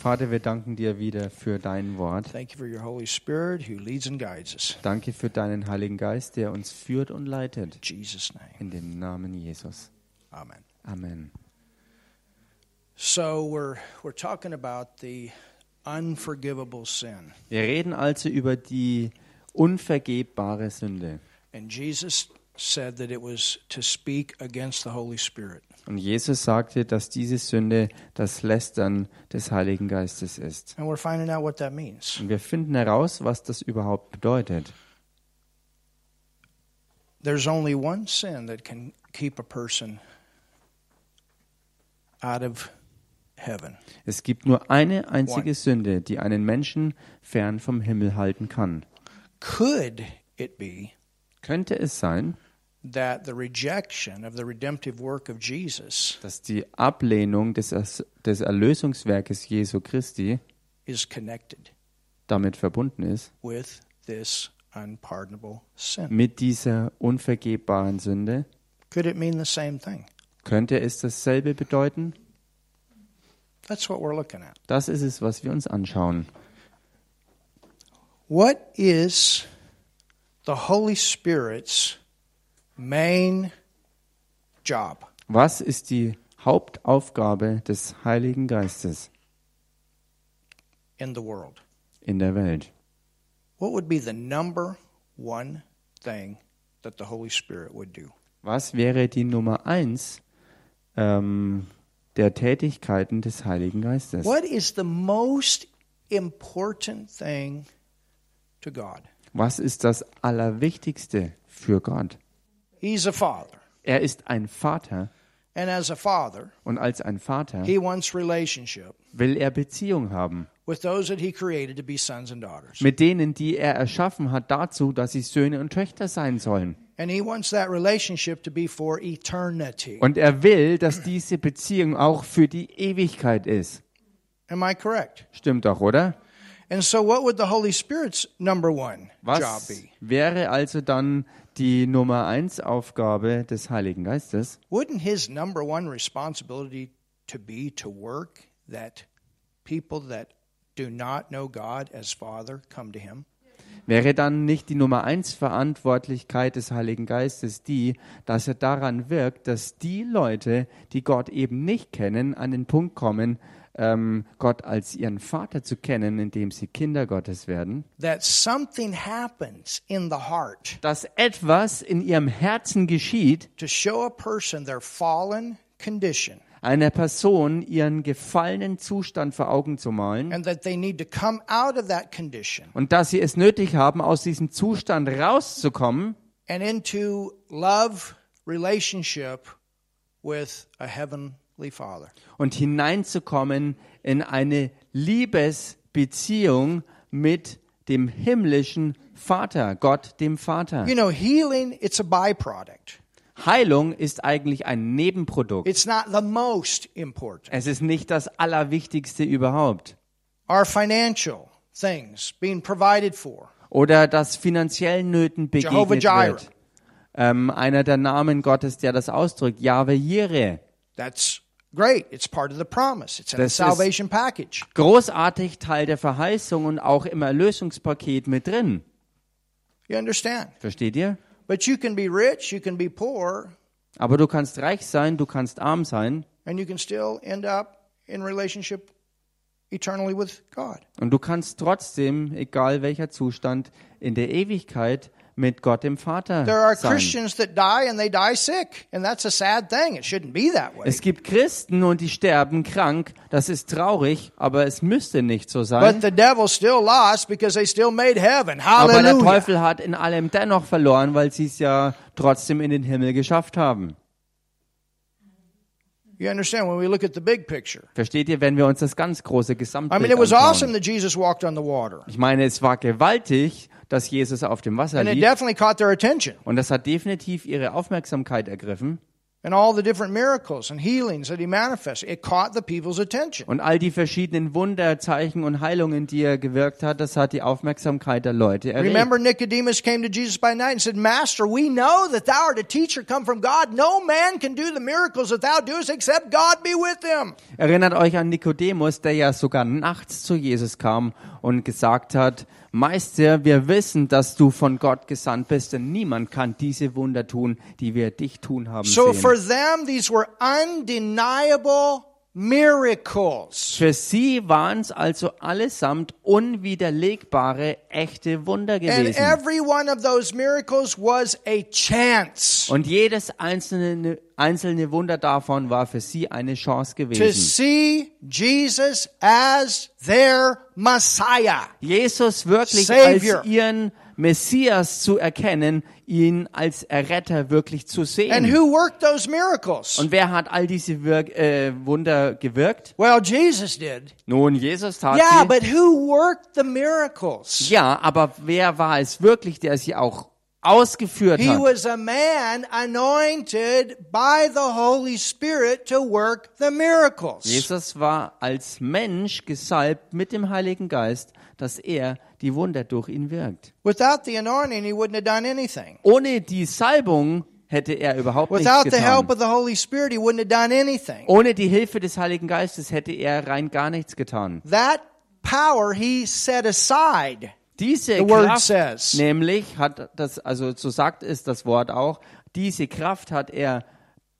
Vater, wir danken dir wieder für dein Wort. Thank you for your Holy Spirit who leads and guides us. Danke für deinen Heiligen Geist, der uns führt und leitet. In Jesus' name. In dem Namen Jesus. Amen. Amen. So we're we're talking about the unforgivable sin. Wir reden also über die unvergebbare Sünde. And Jesus said that it was to speak against the Holy Spirit. Und Jesus sagte, dass diese Sünde das Lästern des Heiligen Geistes ist. And we're finding out what that means. Und wir finden heraus, was das überhaupt bedeutet. There's only one sin that can keep a person out of heaven. Es gibt nur eine einzige Sünde, die einen Menschen fern vom Himmel halten kann. Could it be Könnte es sein, that the rejection of the redemptive work of Jesus dass die Ablehnung des, des Erlösungswerkes Jesu Christi is connected damit verbunden ist, with this unpardonable sin? mit dieser unvergebbaren Sünde? Could it mean the same thing? Könnte es dasselbe bedeuten? That's what we're looking at. Das ist es, was wir uns anschauen. What is the Holy Spirit's main job? Was ist die Hauptaufgabe des Heiligen Geistes in the world? in der Welt? What would be the number one thing that the Holy Spirit would do? Was wäre die Nummer eins ähm, der Tätigkeiten des Heiligen Geistes? What is the most important thing to God? Was ist das Allerwichtigste für Gott? He's a father. Er ist ein Vater And as a father, und als ein Vater he wants relationship will er Beziehung haben with those that he created to be sons and daughters. mit denen, die er erschaffen hat, dazu, dass sie Söhne und Töchter sein sollen. And he wants that relationship to be for eternity. Und er will, dass diese Beziehung auch für die Ewigkeit ist. Am I correct? Stimmt doch, oder? And so, what would the Holy Spirit's number one job Was be? wäre also dann die Nummer eins Aufgabe des Heiligen Geistes? Wouldn't his number one responsibility to be to work that people that do not know God as Father come to him? Wäre dann nicht die Nummer eins Verantwortlichkeit des Heiligen Geistes die, dass er daran wirkt, dass die Leute, die Gott eben nicht kennen, an den Punkt kommen, ähm, Gott als ihren Vater zu kennen, indem sie Kinder Gottes werden? That something happens in the heart Dass etwas in ihrem Herzen geschieht, to show a person their fallen condition einer Person ihren gefallenen Zustand vor Augen zu malen and that they need to come out of that condition und dass sie es nötig haben, aus diesem Zustand rauszukommen and into love relationship with a Father. Und hineinzukommen in eine Liebesbeziehung mit dem himmlischen Vater, Gott dem Vater. You know, healing, it's a byproduct. Heilung ist eigentlich ein Nebenprodukt. It's not the most important. Es ist nicht das Allerwichtigste überhaupt. Our financial things being provided for. Oder dass finanziellen Nöten begegnet wird. Ähm, einer der Namen Gottes, der das ausdrückt, Jahwe Jireh. That's great. It's part of the promise. It's in the Das salvation package. Großartig Teil der Verheißung und auch im Erlösungspaket mit drin. You understand? Versteht ihr? But you can be rich, you can be poor, Aber du kannst reich sein, du kannst arm sein and you can still end up in relationship eternally with God. und du kannst trotzdem, egal welcher Zustand, in der Ewigkeit mit Gott dem Vater There are sein. Christians that die and they die sick, and that's a sad thing. It shouldn't be that way. Es gibt Christen und die sterben krank. Das ist traurig, aber es müsste nicht so But sein. the devil still lost because they still made heaven. Aber der. Teufel hat in allem dennoch verloren, weil sie es ja trotzdem in den Himmel geschafft haben. You understand when we look at the big picture? Versteht ihr, wenn wir uns das ganz große Gesamtbild anschauen? Ich meine, es war gewaltig, dass Jesus auf dem Wasser and it lief. definitely caught their attention. Und das hat definitiv ihre Aufmerksamkeit ergriffen. and all the different miracles and healings that he manifested. It caught the people's attention. Und all die verschiedenen Wunder, Zeichen und Heilungen, die er gewirkt hat, das hat die Aufmerksamkeit der Leute erregt. Remember, Nicodemus came to Jesus by night and said, Master, we know that thou art a teacher come from God. No man can do the miracles that thou doest except God be with him. Erinnert euch an Nikodemus, der ja sogar nachts zu Jesus kam und gesagt hat, Meister, wir wissen, dass du von Gott gesandt bist, denn niemand kann diese Wunder tun, die wir dich tun haben So for them, these were undeniable miracles. Für sie waren es also allesamt unwiderlegbare, echte Wunder And gewesen. every one of those miracles was a chance Und jedes einzelne, einzelne Wunder davon war für sie eine Chance to gewesen. see Jesus as their Messiah. Jesus wirklich Savior. als ihren Messias zu erkennen, ihn als Erretter wirklich zu And sehen. who worked those miracles? Und wer hat all diese Wirk äh, Wunder gewirkt? Well, Jesus did. Nun, Jesus tat Yeah, sie. but who worked the miracles? Ja, aber wer war es wirklich, der sie auch ausgeführt He hat? was a man anointed by the Holy Spirit to work the miracles. Jesus war als Mensch gesalbt mit dem Heiligen Geist, dass er die Wunder durch ihn wirkt. Ohne die Salbung hätte er überhaupt nichts Without getan. Spirit. Ohne die Hilfe des Heiligen Geistes hätte er rein gar nichts getan. That power he set aside. Diese Kraft nämlich hat das, also so sagt es das Wort auch, diese Kraft hat er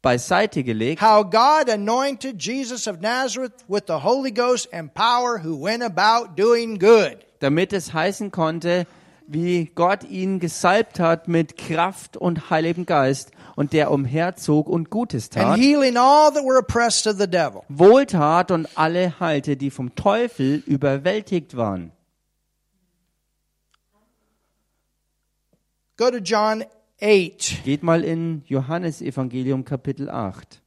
beiseite gelegt, How God anointed Jesus of Nazareth with the Holy Ghost and power, who went about doing good. damit es heißen konnte, wie Gott ihn gesalbt hat mit Kraft und Heiligem Geist und der umherzog und Gutes tat, healing all that were oppressed of the devil. wohltat und alle heilte, die vom Teufel überwältigt waren. Go to John 8. Geht mal in Johannes Evangelium Kapitel 8.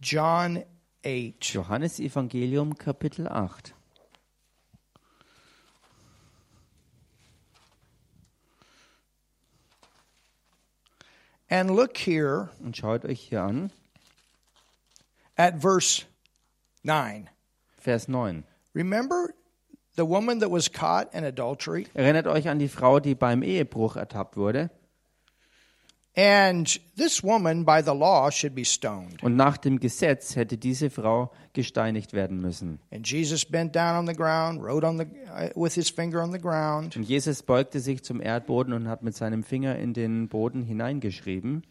John 8. Johannes Evangelium Kapitel 8. And look here Und schaut euch hier an, at verse 9. Vers 9. Remember the woman that was caught in adultery? Erinnert euch an die Frau, die beim Ehebruch ertappt wurde. And this woman, by the law, should be stoned. Und nach dem Gesetz hätte diese Frau gesteinigt werden müssen. And Jesus bent down on the ground, wrote on the uh, with his finger on the ground. Und Jesus beugte sich zum Erdboden und hat mit seinem Finger in den Boden hineingeschrieben.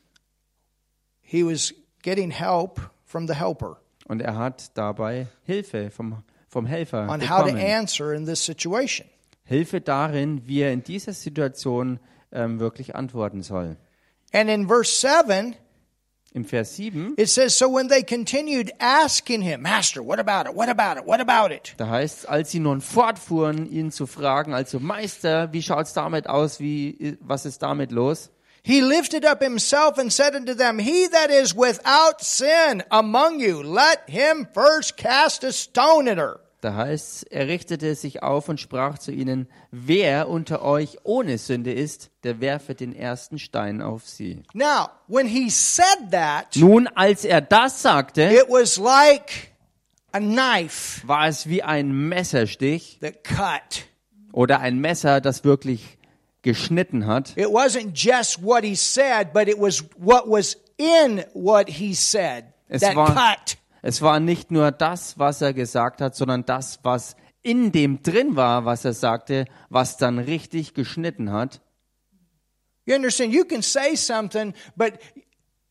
He was getting help from the helper Und er hat dabei Hilfe vom, vom Helfer on how to bekommen. answer in this situation. Hilfe darin, wie er in dieser Situation ähm, wirklich antworten soll. And in verse 7, Im Vers 7, it says, So when they continued asking him, Master, what about it? What about it? What about it? da heißt als sie nun fortfuhren, ihn zu fragen, also Meister, wie schaut's damit aus, wie, was ist damit los? He lifted up himself and said unto them, He that is without sin among you, let him first cast a stone at her. Da heißt, er richtete sich auf und sprach zu ihnen, wer unter euch ohne Sünde ist, der werfe den ersten Stein auf sie. Now, when he said that, Nun, als er das sagte, it was like a knife war es wie ein Messerstich that cut. oder ein Messer, das wirklich geschnitten hat. It wasn't just what he said, but it was what was in what he said Es that war- cut. Es war nicht nur das, was er gesagt hat, sondern das, was in dem drin war, was er sagte, was dann richtig geschnitten hat. You understand? You can say something, but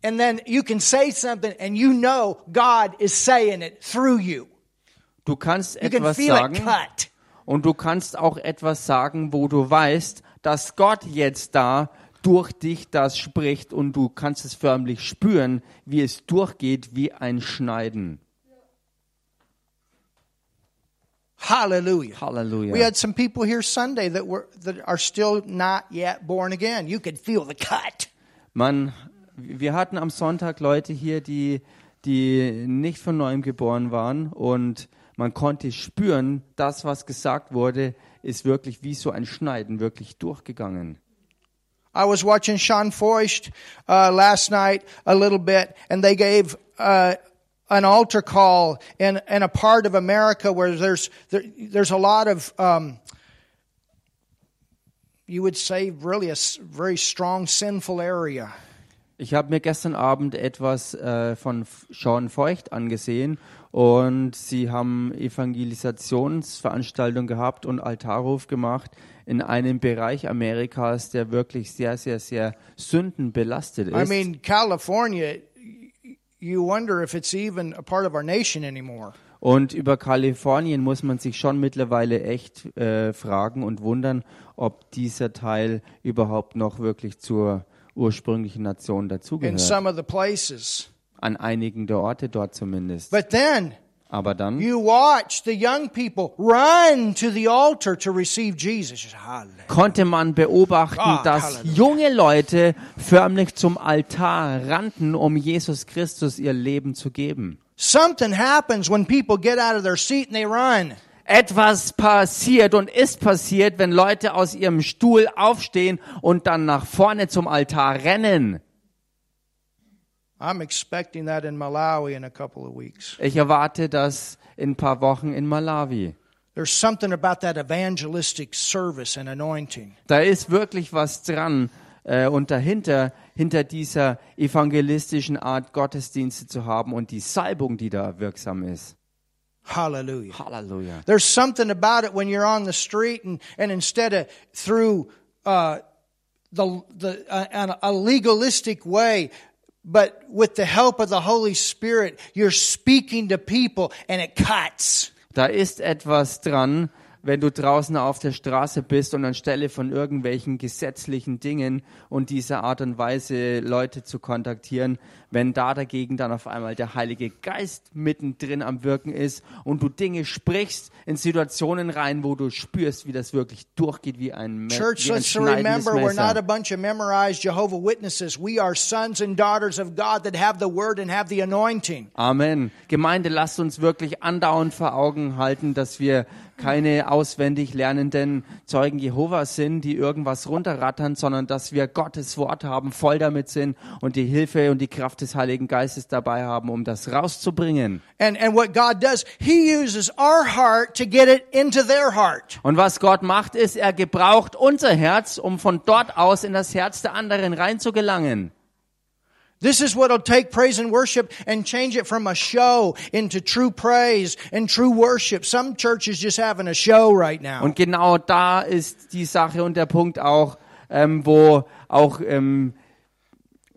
and then you can say something and you know God is saying it through you. Du kannst You can etwas sagen cut. und du kannst auch etwas sagen, wo du weißt, dass Gott jetzt da durch dich das spricht und du kannst es förmlich spüren, wie es durchgeht wie ein Schneiden. Hallelujah. Halleluja. We had some people here Sunday that were that are still not yet born again. You could feel the cut. Man, wir hatten am Sonntag Leute hier, die, die nicht von neuem geboren waren und Man konnte spüren, das, was gesagt wurde, ist wirklich wie so ein Schneiden, wirklich durchgegangen. I was watching Sean Foist uh, last night a little bit, and they gave uh, an altar call in in a part of America where there's there, there's a lot of um, you would say really a very strong sinful area. Ich habe mir gestern Abend etwas äh, von Sean Feucht angesehen und sie haben Evangelisationsveranstaltung gehabt und Altarruf gemacht in einem Bereich Amerikas, der wirklich sehr, sehr, sehr sündenbelastet ist. I mean, California. You wonder if it's even a part of our nation anymore. Und über Kalifornien muss man sich schon mittlerweile echt äh, fragen und wundern, ob dieser Teil überhaupt noch wirklich zur ursprünglichen Nation in dazugehört. some of the places. An einigen der Orte dort zumindest. But then Aber dann you watch the young people run to the altar to receive Jesus. Hallelujah. konnte man beobachten, God, dass junge Leute förmlich zum Altar rannten, um Jesus Christus ihr Leben zu geben. Something happens when people get out of their seat and they run. Etwas passiert und ist passiert, wenn Leute aus ihrem Stuhl aufstehen und dann nach vorne zum Altar rennen. I'm expecting that in Malawi in a couple of weeks. Ich erwarte das in ein paar Wochen in Malawi. There's something about that evangelistic service and anointing. Da ist wirklich was dran äh, und dahinter, hinter dieser evangelistischen Art Gottesdienste zu haben und die Salbung, die da wirksam ist. Hallelujah. Halleluja. There's something about it when you're on the street and, and instead of through uh, the, the, uh, a legalistic way, but with the help of the Holy Spirit, you're speaking to people and it cuts. Da ist etwas dran, wenn du draußen auf der Straße bist und anstelle von irgendwelchen gesetzlichen Dingen und dieser Art und Weise Leute zu kontaktieren, wenn da dagegen dann auf einmal der Heilige Geist mittendrin am Wirken ist und du Dinge sprichst in Situationen rein, wo du spürst, wie das wirklich durchgeht wie ein, Me Church, wie ein let's remember we're not a bunch of memorized Jehovah Witnesses. We are sons and daughters of God that have the word and have the anointing. Amen. Gemeinde, lasst uns wirklich andauernd vor Augen halten, dass wir keine auswendig lernenden Zeugen Jehovas sind, die irgendwas runterrattern, sondern dass wir Gottes Wort haben, voll damit sind und die Hilfe und die Kraft des Heiligen Geistes dabei haben, um das rauszubringen. And, and what God does, He uses our heart to get it into their heart. Und was Gott macht, ist, er gebraucht unser Herz, um von dort aus in das Herz der anderen reinzugelangen. This is what will take praise and worship and change it from a show into true praise and true worship. Some churches just having a show right now. Und genau da ist die Sache und der Punkt auch, ähm, wo auch ähm,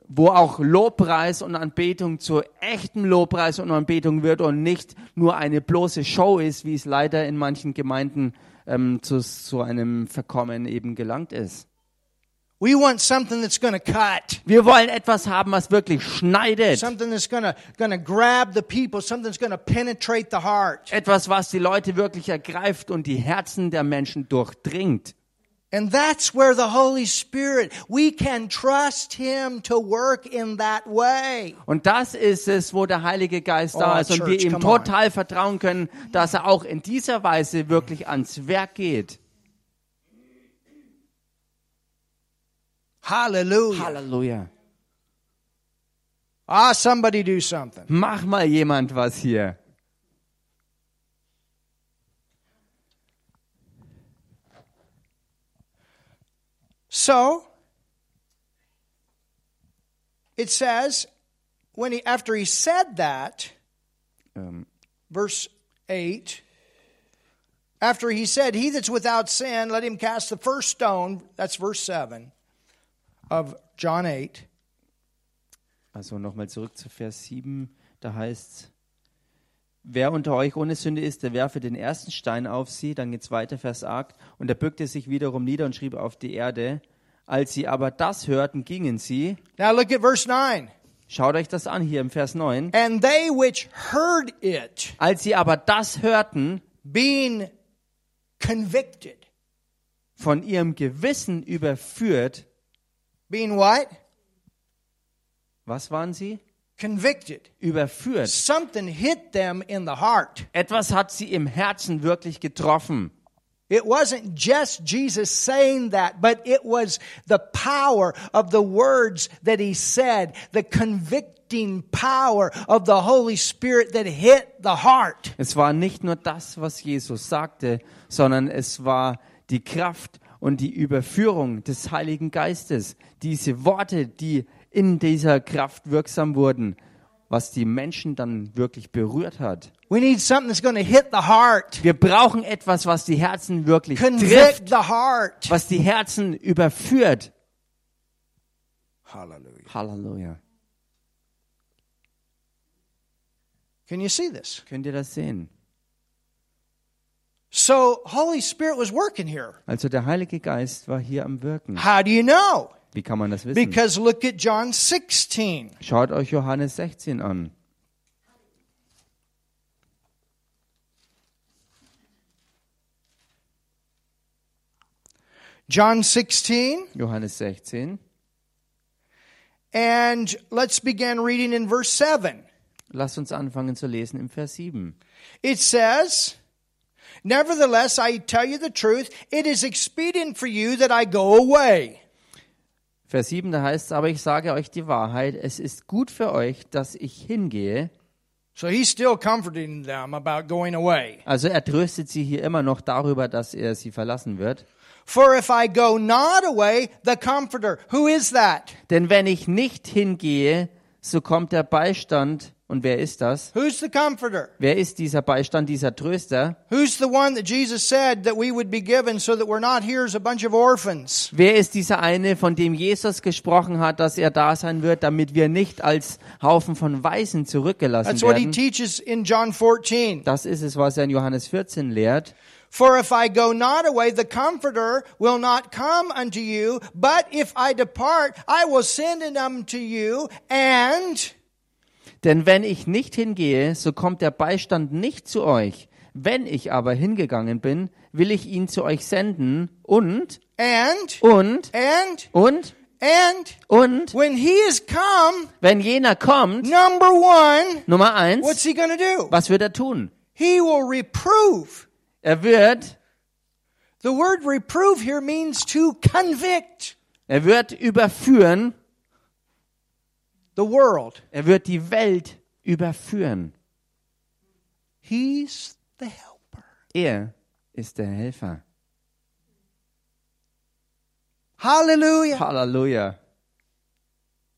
wo auch Lobpreis und Anbetung zur echten Lobpreis und Anbetung wird und nicht nur eine bloße Show ist, wie es leider in manchen Gemeinden ähm, zu so einem Verkommen eben gelangt ist. We want something that's going to cut. Wir wollen etwas haben, was wirklich schneidet. Something that's going to going to grab the people, something that's going to penetrate the heart. Etwas, was die Leute wirklich ergreift und die Herzen der Menschen durchdringt. And that's where the Holy Spirit, we can trust him to work in that way. Und das ist es, wo der Heilige Geist da Oh, ist und wir Church, ihm come on. total vertrauen können, dass er auch in dieser Weise wirklich ans Werk geht. Hallelujah. Halleluja. Ah, somebody do something. Mach mal jemand was hier. So it says when he after he said that, Ähm, verse 8 after he said he that's without sin let him cast the first stone that's verse 7 of john 8 also nochmal zurück zu Vers 7. Da heißt Wer unter euch ohne Sünde ist, der werfe den ersten Stein auf sie. Dann geht's weiter, Vers 8. Und er bückte sich wiederum nieder und schrieb auf die Erde. Als sie aber das hörten, gingen sie. now look at verse 9 Schaut euch das an hier im Vers 9. and they which heard it Als sie aber das hörten, being convicted von ihrem Gewissen überführt, being what was waren sie? convicted. überführt. Something hit them in the heart. Etwas hat sie im Herzen wirklich getroffen. It wasn't just Jesus saying that, but it was the power of the words that he said, the convicting power of the Holy Spirit that hit the heart. Es war nicht nur das, was Jesus sagte, sondern es war die Kraft und die Überführung des Heiligen Geistes. Diese Worte, die in dieser Kraft wirksam wurden, was die Menschen dann wirklich berührt hat. We need something that's going to hit the heart, Wir brauchen etwas, was die Herzen wirklich trifft, the heart. was die Herzen überführt. Hallelujah. Halleluja. Can you see this? Könnt ihr das sehen? So, Holy Spirit was working here. Also der Heilige Geist war hier am Wirken. How do you know? Wie kann man das wissen? Because look at John 16. Schaut euch Johannes 16 an. John 16. Johannes 16. And let's begin reading in verse 7. Lasst uns anfangen zu lesen im Vers 7. It says, Nevertheless, I tell you the truth, it is expedient for you that I go away. Vers 7, da heißt es, aber ich sage euch die Wahrheit, es ist gut für euch, dass ich hingehe. So he's still comforting them about going away. Also er tröstet sie hier immer noch darüber, dass er sie verlassen wird. For if I go not away, the Comforter, who is that? Denn wenn ich nicht hingehe, so kommt der Beistand. Und wer ist das? Who's the Comforter? Wer ist dieser Beistand, dieser Tröster? Who's the one that Jesus said that we would be given so that we're not here as a bunch of orphans? Wer ist dieser eine, von dem Jesus gesprochen hat, dass er da sein wird, damit wir nicht als Haufen von Weisen zurückgelassen That's what he werden? teaches in John 14. Das ist es, was er in Johannes 14 lehrt. For if I go not away, the Comforter will not come unto you. But if I depart, I will send him unto you. And Denn wenn ich nicht hingehe, so kommt der Beistand nicht zu euch. Wenn ich aber hingegangen bin, will ich ihn zu euch senden und, and und, and und, and und, when he is come, wenn jener kommt, number one, Nummer eins, what's he going to do? was wird er tun? He will reprove. Er wird, The word reprove here means to convict er wird überführen, the world. er wird die Welt überführen. He's the helper. Er ist der Helfer. Hallelujah. Halleluja.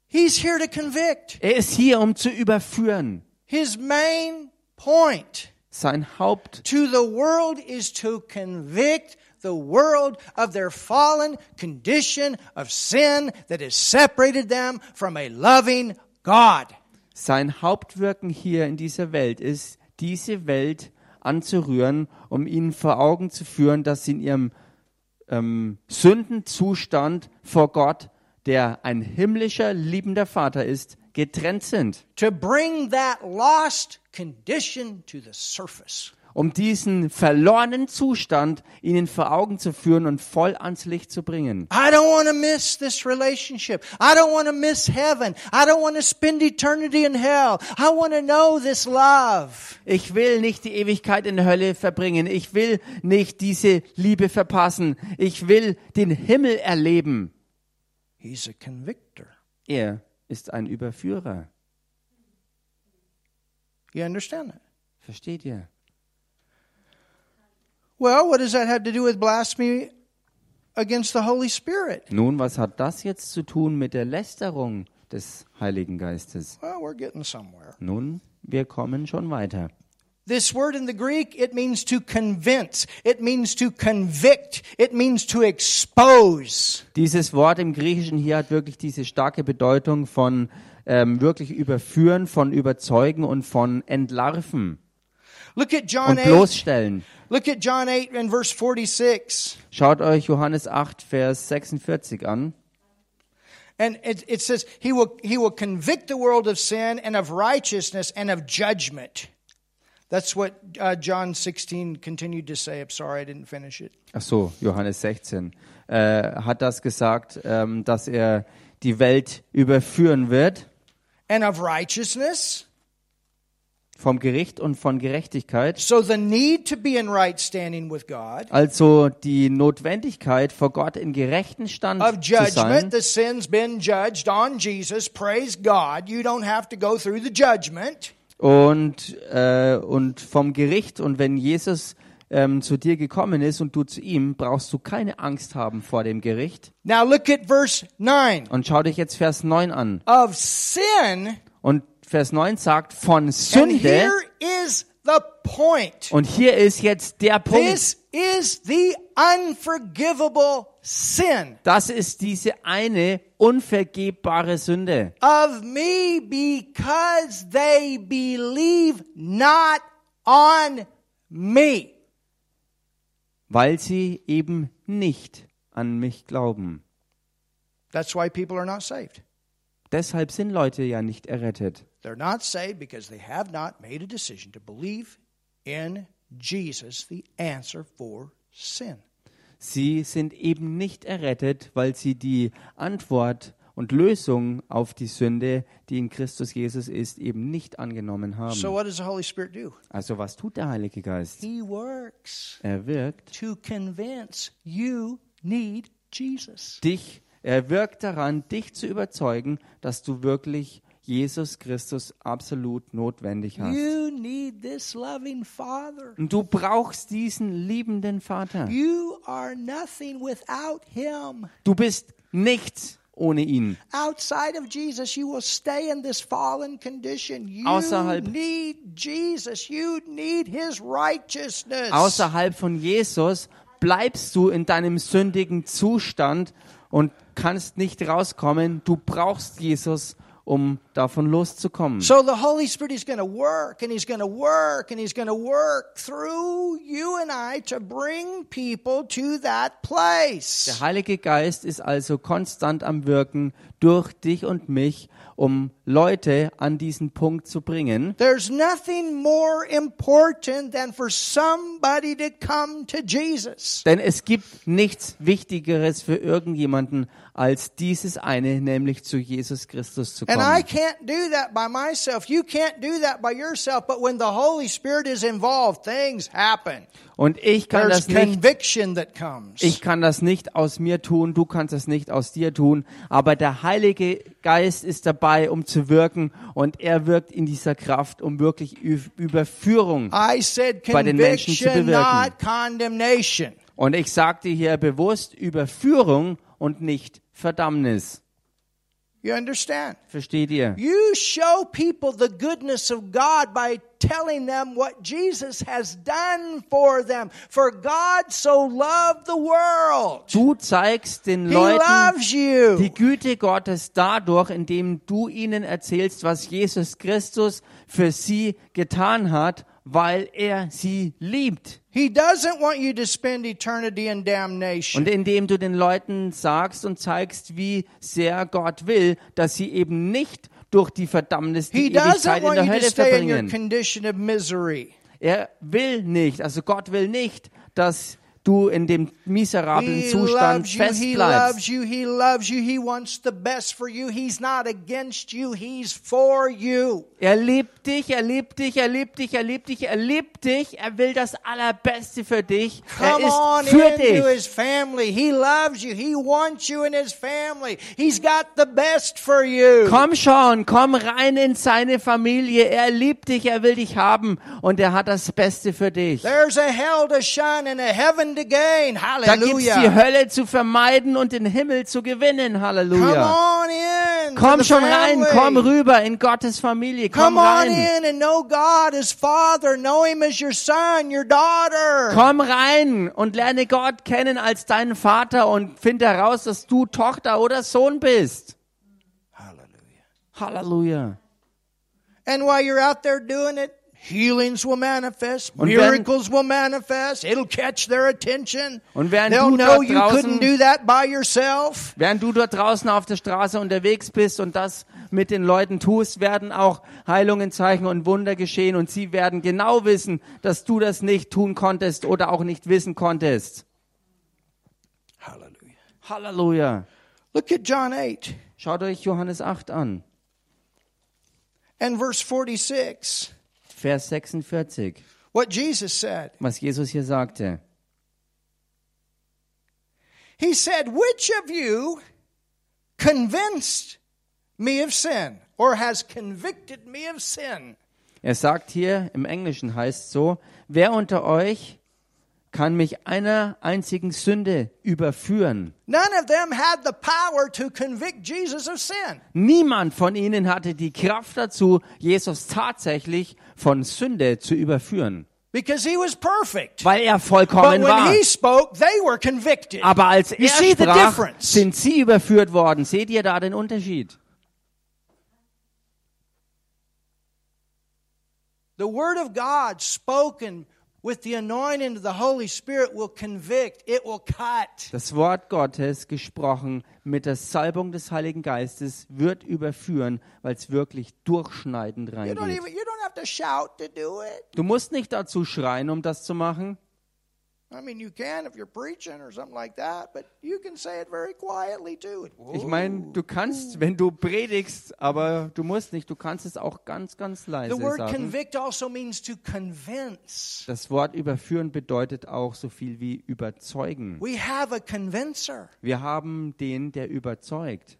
He's here to convict. Er ist hier, um zu überführen. His main point Sein Haupt to the world is to convict the world of their fallen condition of sin that has separated them from a loving God. Sein Hauptwirken hier in dieser Welt ist, diese Welt anzurühren, um ihnen vor Augen zu führen, dass sie in ihrem ähm, Sündenzustand vor Gott, der ein himmlischer, liebender Vater ist, getrennt sind. To bring that lost condition to the surface. Um diesen verlorenen Zustand ihnen vor Augen zu führen und voll ans Licht zu bringen. I don't want to miss this relationship. I don't want to miss heaven. I don't want to spend eternity in hell. I want to know this love. Ich will nicht die Ewigkeit in der Hölle verbringen. Ich will nicht diese Liebe verpassen. Ich will den Himmel erleben. He's a convictor. Er ist ein Überführer. You understand that? Versteht ihr? Well, what does that have to do with blasphemy against the Holy Spirit? Nun, was hat das jetzt zu tun mit der Lästerung des Heiligen Geistes? Well, we're getting somewhere. Nun, wir kommen schon weiter. This word in the Greek, it means to convince. It means to convict. It means to expose. Dieses Wort im Griechischen hier hat wirklich diese starke Bedeutung von ähm, wirklich überführen, von überzeugen und von entlarven Look at John und 8. bloßstellen. Look at John 8 and verse 46. Schaut euch Johannes 8, Vers 46 an. And it, it says, he will, he will convict the world of sin and of righteousness and of judgment. That's what uh, John 16 continued to say. I'm sorry, I didn't finish it. Ach so, Johannes 16. Äh, hat das gesagt, ähm, dass er die Welt überführen wird. And of righteousness. vom Gericht und von Gerechtigkeit. So the need to be in right standing with God, Also die Notwendigkeit, vor Gott in gerechten Stand of zu sein. judgment, the sin's been judged on Jesus. Praise God. You don't have to go through the judgment. Und, äh, und vom Gericht. Und wenn Jesus ähm, zu dir gekommen ist und du zu ihm, brauchst du keine Angst haben vor dem Gericht. Now look at verse 9. Und schau dich jetzt Vers 9 an. Of sin, Und Vers 9 sagt, von and Sünde. here is the point. Und hier ist jetzt der Punkt. This is the unforgivable sin Das ist diese eine unvergebbare Sünde. of me because they believe not on me. Weil sie eben nicht an mich glauben. That's why people are not saved. Deshalb sind Leute ja nicht errettet. They're not saved because they have not made a decision to believe in Jesus, the answer for sin. Sie sind eben nicht errettet, weil sie die Antwort und Lösung auf die Sünde, die in Christus Jesus ist, eben nicht angenommen haben. So, what does the Holy Spirit do? Also was tut der Heilige Geist? He works Er wirkt to convince you need Jesus. dich, er wirkt daran, dich zu überzeugen, dass du wirklich Jesus Christus absolut notwendig hast. You need this loving Father. Und du brauchst diesen liebenden Vater. You are nothing without Him. Du bist nichts ohne ihn. Outside of Jesus, you will stay in this fallen condition. You Außerhalb- need Jesus. You need His righteousness. Außerhalb von Jesus bleibst du in deinem sündigen Zustand und kannst nicht rauskommen. Du brauchst Jesus, um davon loszukommen. So the Holy Spirit is going to work and He's going to work and He's going to work through you and I to bring people to that place. Der Heilige Geist ist also konstant am Wirken durch dich und mich, um Leute an diesen Punkt zu bringen. There's nothing more important than for somebody to come to Jesus. Denn es gibt nichts Wichtigeres für irgendjemanden als dieses eine, nämlich zu Jesus Christus zu And I kommen. Can't do that by myself. You can't do that by yourself. But when the Holy Spirit is involved, things happen. Und ich kann There's das nicht conviction that comes. Ich kann das nicht aus mir tun, du kannst das nicht aus dir tun, aber der Heilige Geist ist dabei, um zu wirken und er wirkt in dieser Kraft, um wirklich Überführung. I said bei den Menschen zu bewirken. Und ich sagte hier bewusst Überführung und nicht Verdammnis. You understand? Versteht ihr? You show people the goodness of God by telling them what Jesus has done for them. For God so loved the world. Du zeigst den He Leuten die Güte Gottes dadurch, indem du ihnen erzählst, was Jesus Christus für sie getan hat, weil er sie liebt. He doesn't want you to spend eternity in damnation. Und indem du den Leuten sagst und zeigst, wie sehr Gott will, dass sie eben nicht durch die Verdammnis die He Ewigkeit in der Hölle verbringen. Er will nicht, also Gott will nicht, dass du in dem miserablen He Zustand you. Festbleibst. you. You. Er liebt dich, er liebt dich, er liebt dich, er liebt dich, er liebt dich. Er will das Allerbeste für dich. Er Come ist für dich. his family. He loves you. He wants you in his family. He's got the best for you. Komm schon, komm rein in seine Familie. Er liebt dich, er will dich haben und er hat das Beste für dich. There's a hell to shun and a heaven to gain. Da gibt's die Hallelujah. Hölle zu vermeiden und den Himmel zu gewinnen. Come Halleluja. on in. Komm schon rein, komm rüber in Gottes Familie. Komm Come on rein. in and know God as Father. Know Him as your son, your daughter. Komm rein und lerne Gott kennen als deinen Vater und finde heraus, dass du Tochter oder Sohn bist. Hallelujah. Halleluja. And while you're out there doing it, healings will manifest, Und miracles will manifest. It'll catch their attention. Und während They'll du know dort you couldn't draußen- do that by yourself. Während du dort draußen auf der Straße unterwegs bist und das mit den Leuten tust, werden auch Heilungen, Zeichen und Wunder geschehen und sie werden genau wissen, dass du das nicht tun konntest oder auch nicht wissen konntest. Hallelujah. Halleluja. Look at John 8. Schaut euch Johannes 8 an. And verse 46, Vers 46, what Jesus said. was Jesus hier sagte. He said, Which of you convinced me of sin or has convicted me of sin? Er sagt hier, im Englischen heißt so, wer unter euch kann mich einer einzigen Sünde überführen? None of them had the power to convict Jesus of sin. Niemand von ihnen hatte die Kraft dazu, Jesus tatsächlich von Sünde zu überführen, Because he was perfect. weil er vollkommen when war. he spoke, they were convicted. Aber als er sprach, difference? sind sie überführt worden. Seht ihr da den Unterschied? The word of God spoken with the anointing of the Holy Spirit will convict, it will cut. Das Wort Gottes, gesprochen mit der Salbung des Heiligen Geistes, wird überführen, weil es wirklich durchschneidend You don't even reingeht. you don't have to shout to do it. Du musst nicht dazu schreien, um das zu machen. Ich meine, du kannst, wenn du predigst, aber du musst nicht. Du kannst es auch ganz, ganz leise The word sagen. convict also means to convince. Das Wort überführen bedeutet auch so viel wie überzeugen. We have a convincer. Wir haben den, der überzeugt.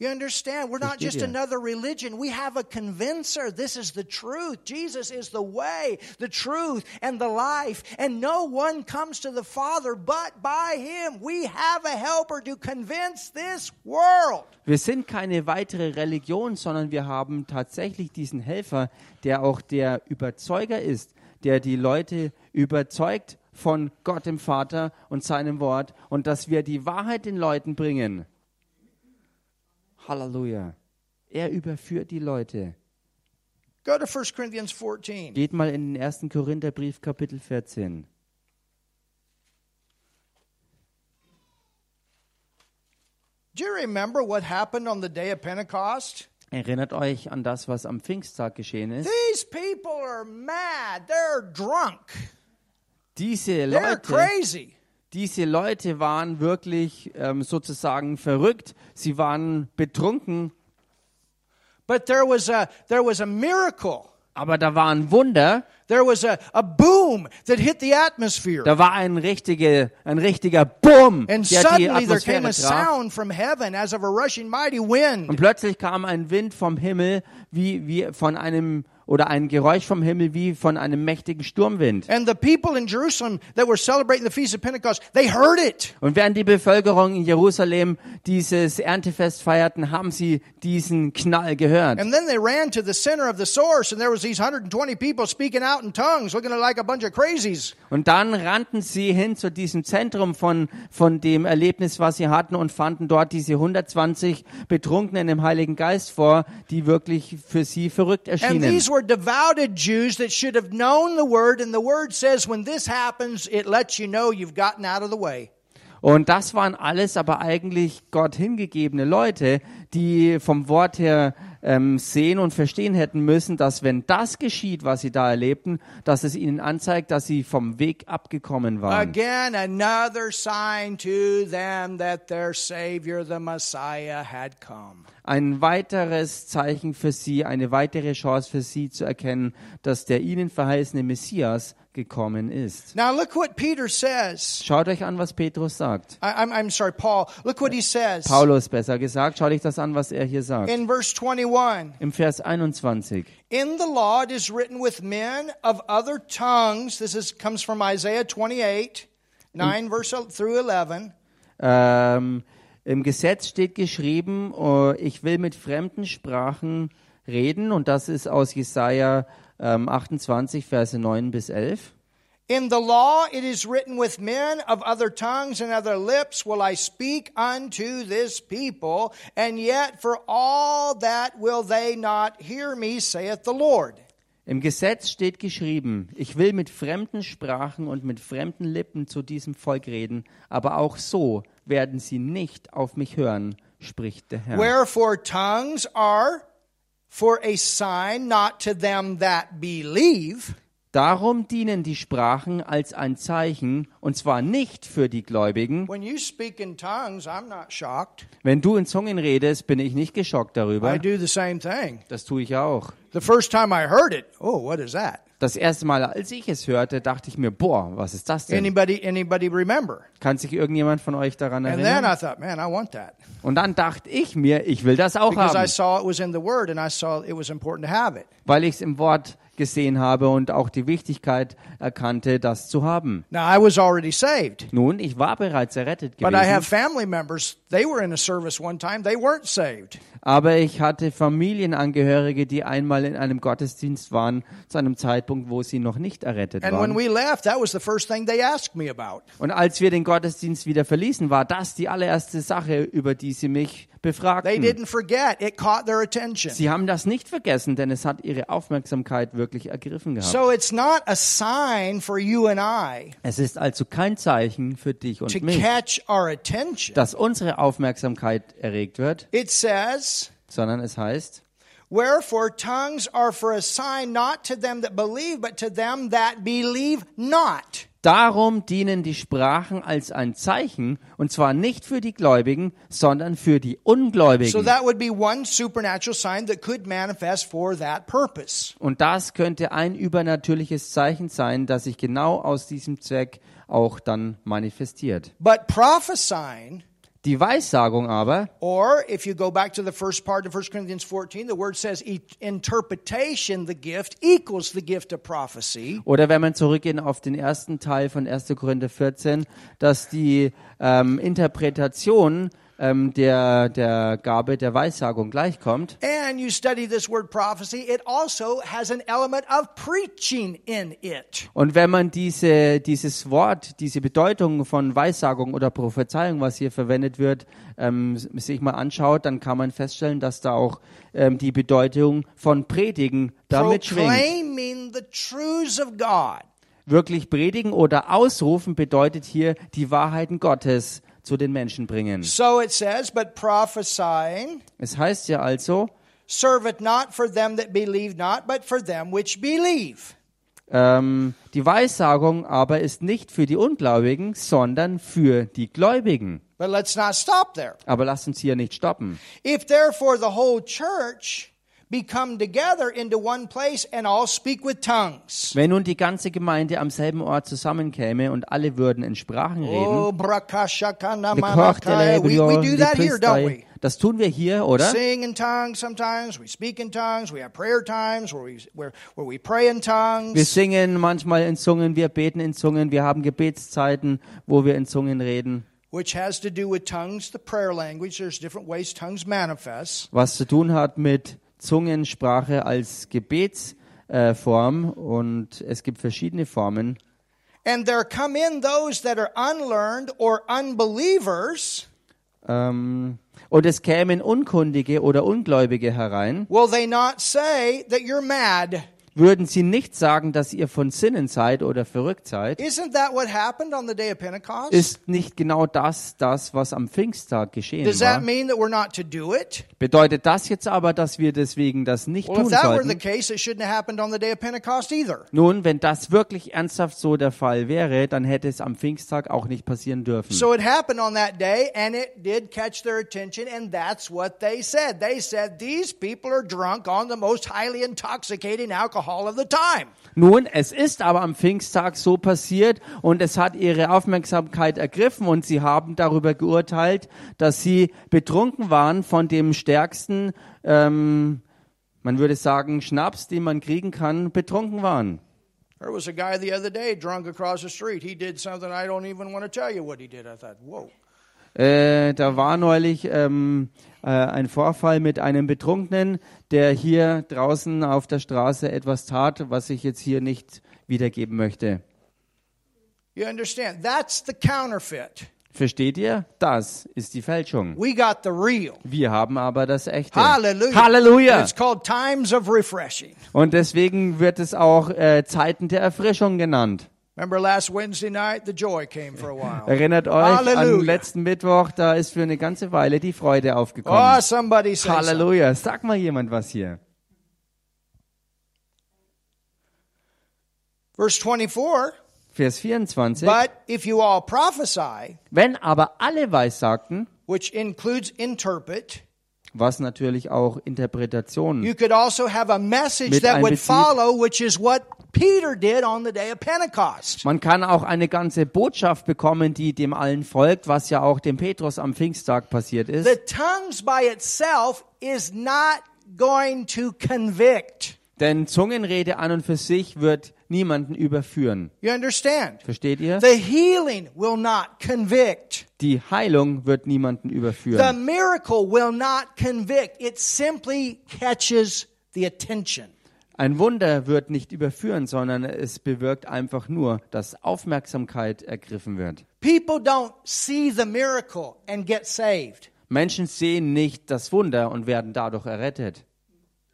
You understand? We're not just another religion. We have a convincer. This is the truth. Jesus is the way, the truth, and the life. And no one comes to the Father but by Him. We have a helper to convince this world. Wir sind keine weitere Religion, sondern wir haben tatsächlich diesen Helfer, der auch der Überzeuger ist, der die Leute überzeugt von Gott dem Vater und seinem Wort und dass wir die Wahrheit den Leuten bringen. Halleluja. Er überführt die Leute. Go to 1 Corinthians 14. Geht mal in den 1. Korintherbrief Kapitel 14. Do you remember what happened on the day of Pentecost? Erinnert euch an das, was am Pfingsttag geschehen ist. These people are mad. They're drunk. Diese They're Leute, crazy. Diese Leute waren wirklich ähm, sozusagen verrückt. Sie waren betrunken, But there was a there was a miracle. aber da war ein Wunder. There was a, a boom that hit the atmosphere. Da war ein richtiger, ein richtiger Boom, And der die suddenly there came Atmosphäre a sound from heaven as of a rushing mighty wind. Und plötzlich kam ein Wind vom Himmel, wie, wie von einem, oder ein Geräusch vom Himmel, wie von einem mächtigen Sturmwind. Und während die Bevölkerung in Jerusalem dieses Erntefest feierten, haben sie diesen Knall gehört. And then they ran to the center of the source, and there was these 120 people speaking out in tongues, looking like a bunch of crazies. Und dann rannten sie hin zu diesem Zentrum von, von dem Erlebnis, was sie hatten, und fanden dort diese 120 Betrunkenen im Heiligen Geist vor, die wirklich für sie verrückt erschienen. Were devoted Jews that should have known the word, and the word says when this happens, it lets you know you've gotten out of the way. Und das waren alles aber eigentlich Gott hingegebene Leute, die vom Wort her ähm, sehen und verstehen hätten müssen, dass wenn das geschieht, was sie da erlebten, dass es ihnen anzeigt, dass sie vom Weg abgekommen waren. Again, another sign to them that their Savior, the Messiah, had come. Ein weiteres Zeichen für sie, eine weitere Chance für sie zu erkennen, dass der ihnen verheißene Messias gekommen ist. Now, look what Peter says. Schaut euch an, was Petrus sagt. I, I'm, I'm sorry, Paul. Look what he says Paulus besser gesagt. Schaut euch das an, was er hier sagt. in verse 21. Im Vers 21. In the law it is written with men of other tongues. This is, comes from Isaiah 28, 9 verse through 11. Ähm, Im Gesetz steht geschrieben, äh, ich will mit fremden Sprachen reden und das ist aus Jesaja ähm, 28, Verse 9 bis 11. In the law it is written with men of other tongues and other lips will I speak unto this people, and yet for all that will they not hear me, saith the Lord. Im Gesetz steht geschrieben, ich will mit fremden Sprachen und mit fremden Lippen zu diesem Volk reden, aber auch so werden sie nicht auf mich hören, spricht der Herr. Wherefore tongues are for a sign not to them that believe, Darum dienen die Sprachen als ein Zeichen, und zwar nicht für die Gläubigen. When you speak in tongues, I'm not shocked. Wenn du in Zungen redest, bin ich nicht geschockt I darüber. do the same thing. Das tue ich auch. The first time I heard it, oh, what is that? Das erste Mal, als ich es hörte, dachte ich mir, boah, was ist das denn? Anybody anybody remember? Kann sich irgendjemand von euch daran And then erinnern? I thought, man, I want that. Und dann dachte ich mir, ich will das auch Because I haben, saw it was in the word and I saw it was important to have it. weil ich es im Wort gesehen habe und auch die Wichtigkeit erkannte, das zu haben. Now I was already saved. Nun, ich war bereits errettet But I have gewesen, family members, they were in a service one time, they weren't saved. aber ich hatte Familienangehörige, die einmal in einem Gottesdienst waren, zu einem Zeitpunkt, wo sie noch nicht errettet And when waren. we left, that was the first thing they asked me about. Und als wir den Gottesdienst wieder verließen, war das die allererste Sache, über die sie mich They befragten. didn't forget. It caught their attention. Sie haben das nicht vergessen, denn es hat ihre Aufmerksamkeit wirklich ergriffen gehabt. So it's not a sign for you and I Es ist also kein Zeichen für dich to und mich, catch our attention. dass unsere Aufmerksamkeit erregt wird, It says, sondern es heißt, Wherefore tongues are for a sign not to them that believe, but to them that believe not. Darum dienen die Sprachen als ein Zeichen, und zwar nicht für die Gläubigen, sondern für die So Ungläubigen. that would be one supernatural sign that could manifest for that purpose. Und das könnte ein übernatürliches Zeichen sein, das sich genau aus diesem Zweck auch dann manifestiert. But prophesying, Die Weissagung aber, or if you go back to the first part of 1 Corinthians 14, the word says e- interpretation, the gift, equals the gift of prophecy. Oder wenn man zurückgehen auf den ersten Teil von 1. Korinther 14, dass die ähm, Interpretation ähm, der, der Gabe der Weissagung gleichkommt. And you study this word prophecy, it also has an element of preaching in it. Und wenn man diese, dieses Wort, diese Bedeutung von Weissagung oder Prophezeiung, was hier verwendet wird, ähm, sich mal anschaut, dann kann man feststellen, dass da auch ähm, die Bedeutung von Predigen damit schwingt. The truths of God. Wirklich predigen oder ausrufen bedeutet hier die Wahrheiten Gottes zu den Menschen bringen. So it says, but prophesying Es heißt ja also, serveth not for them that believe not, but for them which believe. ähm, die Weissagung aber ist nicht für die Ungläubigen, sondern für die Gläubigen. But let's not stop there. Aber lasst uns hier nicht stoppen. If therefore the whole church be come together into one place and all speak with tongues. Wenn nun die ganze Gemeinde am selben Ort zusammenkäme und alle würden in Sprachen reden, Oh, brakashakana Gekochte manakaya. we, we do that here, don't Lepristei. we? Das tun wir hier, oder? Sing in tongues sometimes, we speak in tongues, we have prayer times where we, where, where we pray in Wir singen manchmal in Zungen, wir beten in Zungen, wir haben Gebetszeiten, wo wir in Zungen reden. which has to do with tongues, the prayer language. There's different ways tongues manifest. Was zu tun hat mit Zungensprache als Gebetsform und es gibt verschiedene Formen. And there come in those that are unlearned or unbelievers. Ähm, und es kämen Unkundige oder Ungläubige herein, Will they not say that you're mad? Würden sie nicht sagen, dass ihr von Sinnen seid oder verrückt seid. Isn't that what happened on the day of Pentecost? Ist nicht genau das, das, was am Pfingsttag geschehen Does that war? mean that we're not to do it? Bedeutet das jetzt aber, dass wir deswegen das nicht Well, tun sollten? case, it shouldn't have happened on the day of Pentecost either. Nun, wenn das wirklich ernsthaft so der Fall wäre, dann hätte es am Pfingsttag auch nicht passieren dürfen. So it happened on that day, and it did catch their attention, and that's what they said. They said, These people are drunk on the most highly intoxicating alcohol of the time. Nun, es ist aber am Pfingsttag so passiert und es hat ihre Aufmerksamkeit ergriffen und sie haben darüber geurteilt, dass sie betrunken waren von dem stärksten, ähm, man würde sagen, Schnaps, den man kriegen kann, betrunken waren. There was a guy the other day drunk across the street. He did something I don't even want to tell you what he did. I thought, whoa. Äh, da war neulich ähm, äh, ein Vorfall mit einem Betrunkenen, der hier draußen auf der Straße etwas tat, was ich jetzt hier nicht wiedergeben möchte. You understand? That's the counterfeit. Versteht ihr? Das ist die Fälschung. We got the real. Wir haben aber das echte. Hallelujah. Halleluja. It's called times of refreshing. Und deswegen wird es auch äh, Zeiten der Erfrischung genannt. Remember last Wednesday night, the joy came for a while. Erinnert euch an Halleluja. letzten Mittwoch, da ist für eine ganze Weile die Freude Oh, aufgekommen. somebody say. Halleluja. Sag mal jemand was hier. Verse 24 Vers 24. But if you all prophesy, Wenn aber alle weissagten, which includes interpret, was natürlich auch Interpretationen you could also have a message that would follow, which is what Peter did on the day of Pentecost. Man kann auch eine ganze Botschaft bekommen, die dem allen folgt, was ja auch dem Petrus am Pfingsttag passiert ist. The tongues by itself is not going to convict. Denn Zungenrede an und für sich wird niemanden überführen. You understand? Versteht ihr? The healing will not convict. Die Heilung wird niemanden The überführen. miracle will not convict. It simply catches the attention. Ein Wunder wird nicht überführen, sondern es bewirkt einfach nur, dass Aufmerksamkeit ergriffen wird. People don't see the miracle and get saved. Menschen sehen nicht das Wunder und werden dadurch errettet.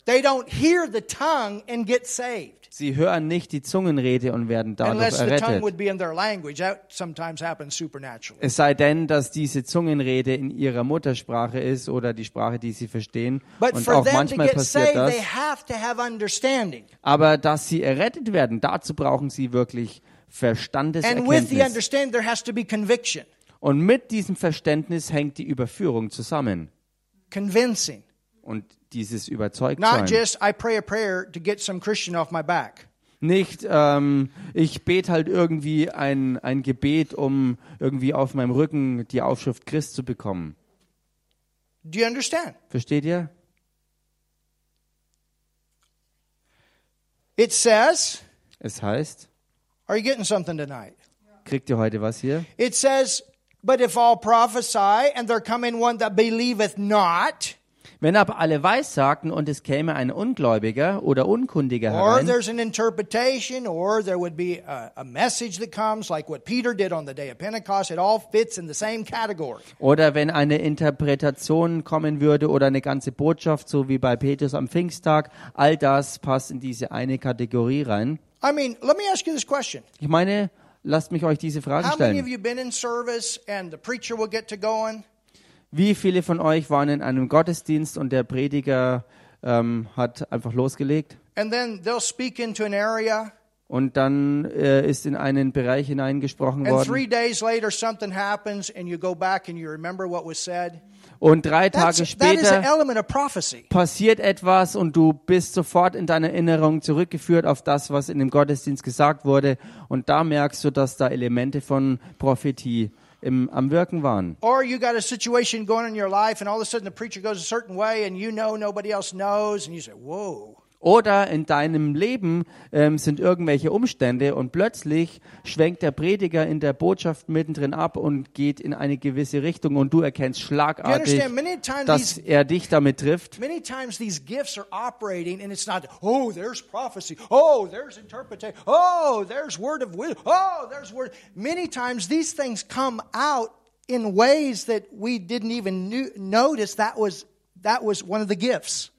They don't hear the tongue and get saved. Sie hören nicht die Zungenrede und werden dadurch Unless the tongue errettet. would be in their language. That sometimes happens supernaturally. Es sei denn, dass diese Zungenrede in ihrer Muttersprache ist oder die Sprache, die sie verstehen. But Und for auch them to manchmal get passiert saved, das. they have to have understanding. Aber dass sie errettet werden, dazu brauchen sie wirklich And with the Verstandeserkenntnis. understanding, there has to be conviction, Und mit diesem Verständnis hängt die Überführung zusammen. convincing. Und dieses Not Überzeugtsein. just, I pray a prayer to get some Christian off my back. Nicht, ähm, ich bete halt irgendwie ein, ein Gebet, um irgendwie auf meinem Rücken die Aufschrift Christ zu bekommen. Do you understand? Versteht ihr? It says, Es heißt, are you getting something tonight? kriegt ihr heute was hier? It says, but if all prophesy and there come in one that believeth not, Wenn aber alle weissagten und es käme ein Ungläubiger oder Unkundiger or herein, there's an interpretation, or there would be a, a message that comes like what Peter did on the day of Pentecost, it all fits in the same category. oder wenn eine Interpretation kommen würde oder eine ganze Botschaft, so wie bei Petrus am Pfingsttag, all das passt in diese eine Kategorie rein. I mean, let me ask you this question. Ich meine, lasst mich euch diese Frage How many of stellen. you been in service and the preacher will get to going? Wie viele von euch waren in einem Gottesdienst und der Prediger ähm, hat einfach losgelegt? And then they'll speak into an area, und dann äh, ist in einen Bereich hineingesprochen worden. three days later something happens, and you go back and you remember what was said. und drei Tage später passiert etwas und du bist sofort in deiner Erinnerung zurückgeführt auf das, was in dem Gottesdienst gesagt wurde. Und da merkst du, dass da Elemente von Prophetie im, am Wirken waren. Or you got a situation going on in your life, and all of a sudden the preacher goes a certain way, and you know nobody else knows, and you say, Whoa. Oder in deinem Leben ähm, sind irgendwelche Umstände und plötzlich schwenkt der Prediger in der Botschaft mittendrin ab und geht in eine gewisse Richtung und du erkennst schlagartig, understand? Many times dass these er dich damit trifft. many times these gifts are operating, and it's not, oh, there's prophecy, oh, there's interpretation, oh, there's word of wisdom, oh, there's word. Many times these things come out in ways that we didn't even notice that was that was one of the gifts.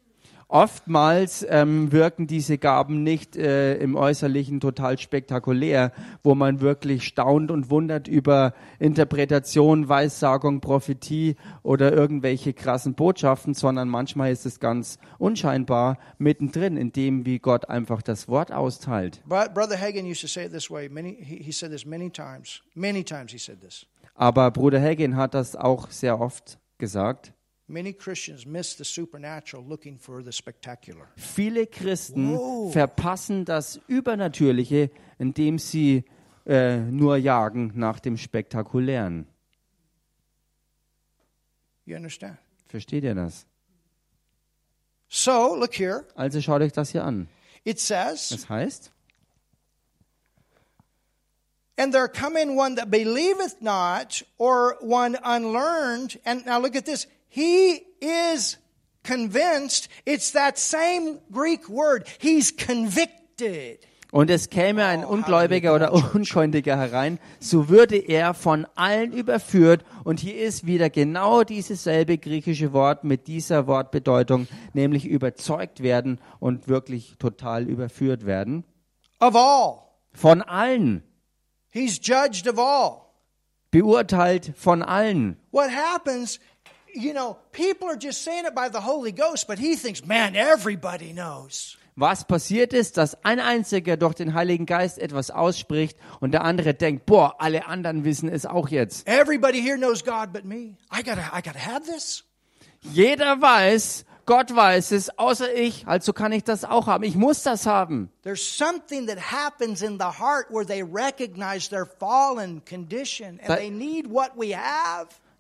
Oftmals ähm, wirken diese Gaben nicht äh, im Äußerlichen total spektakulär, wo man wirklich staunt und wundert über Interpretation, Weissagung, Prophetie oder irgendwelche krassen Botschaften, sondern manchmal ist es ganz unscheinbar mittendrin, in dem, wie Gott einfach das Wort austeilt. But Brother Hagen used to say it this way. Many he, he said this many times. Many times he said this. Aber Bruder Hagin hat das auch sehr oft gesagt. Many Christians miss the supernatural looking for the spectacular. Viele Christen Wow. verpassen das Übernatürliche, indem sie äh, nur jagen nach dem Spektakulären. You understand? Versteht ihr das? So, look here. Also schaut euch das hier an. It says, Das heißt, And there come in one that believeth not, or one unlearned. And now look at this. He is convinced. It's that same Greek word. He's convicted. und es käme ein Ungläubiger oder Unkundiger herein, so würde er von allen überführt. Und hier ist wieder genau dieses selbe griechische Wort mit dieser Wortbedeutung, nämlich überzeugt werden und wirklich total überführt werden. Of all. Von allen. He's judged of all. Beurteilt von allen. What happens, you know, people are just saying it by the Holy Ghost, but he thinks, man, everybody knows. Was passiert ist, dass ein einziger durch den Heiligen Geist etwas ausspricht und der andere denkt, boah, alle anderen wissen es auch jetzt. Everybody here knows God but me. I gotta, I gotta have this. Jeder weiß, Gott weiß es, außer ich, also kann ich das auch haben. Ich muss das haben. There's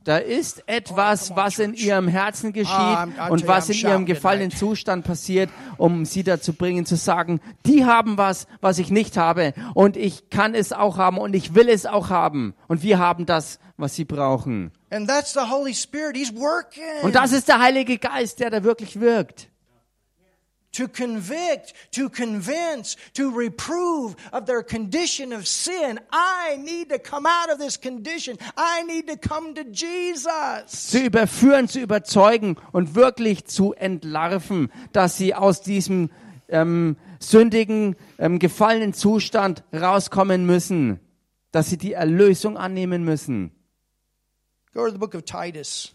Da ist etwas, was in ihrem Herzen geschieht Ah, und was in ihrem gefallenen. Zustand passiert, um sie dazu bringen zu sagen, die haben was, was ich nicht habe und ich kann es auch haben und ich will es auch haben und wir haben das, was sie brauchen. And that's the Holy Spirit. He's working Und das ist der Heilige Geist, der da wirklich wirkt. To convict, to convince, to reprove of their condition of sin. I need to come out of this condition. I need to come to Jesus. Zu überführen, zu überzeugen und wirklich zu entlarven, dass sie aus diesem ähm, sündigen, ähm, gefallenen Zustand rauskommen müssen, dass sie die Erlösung annehmen müssen. Go to the book of Titus.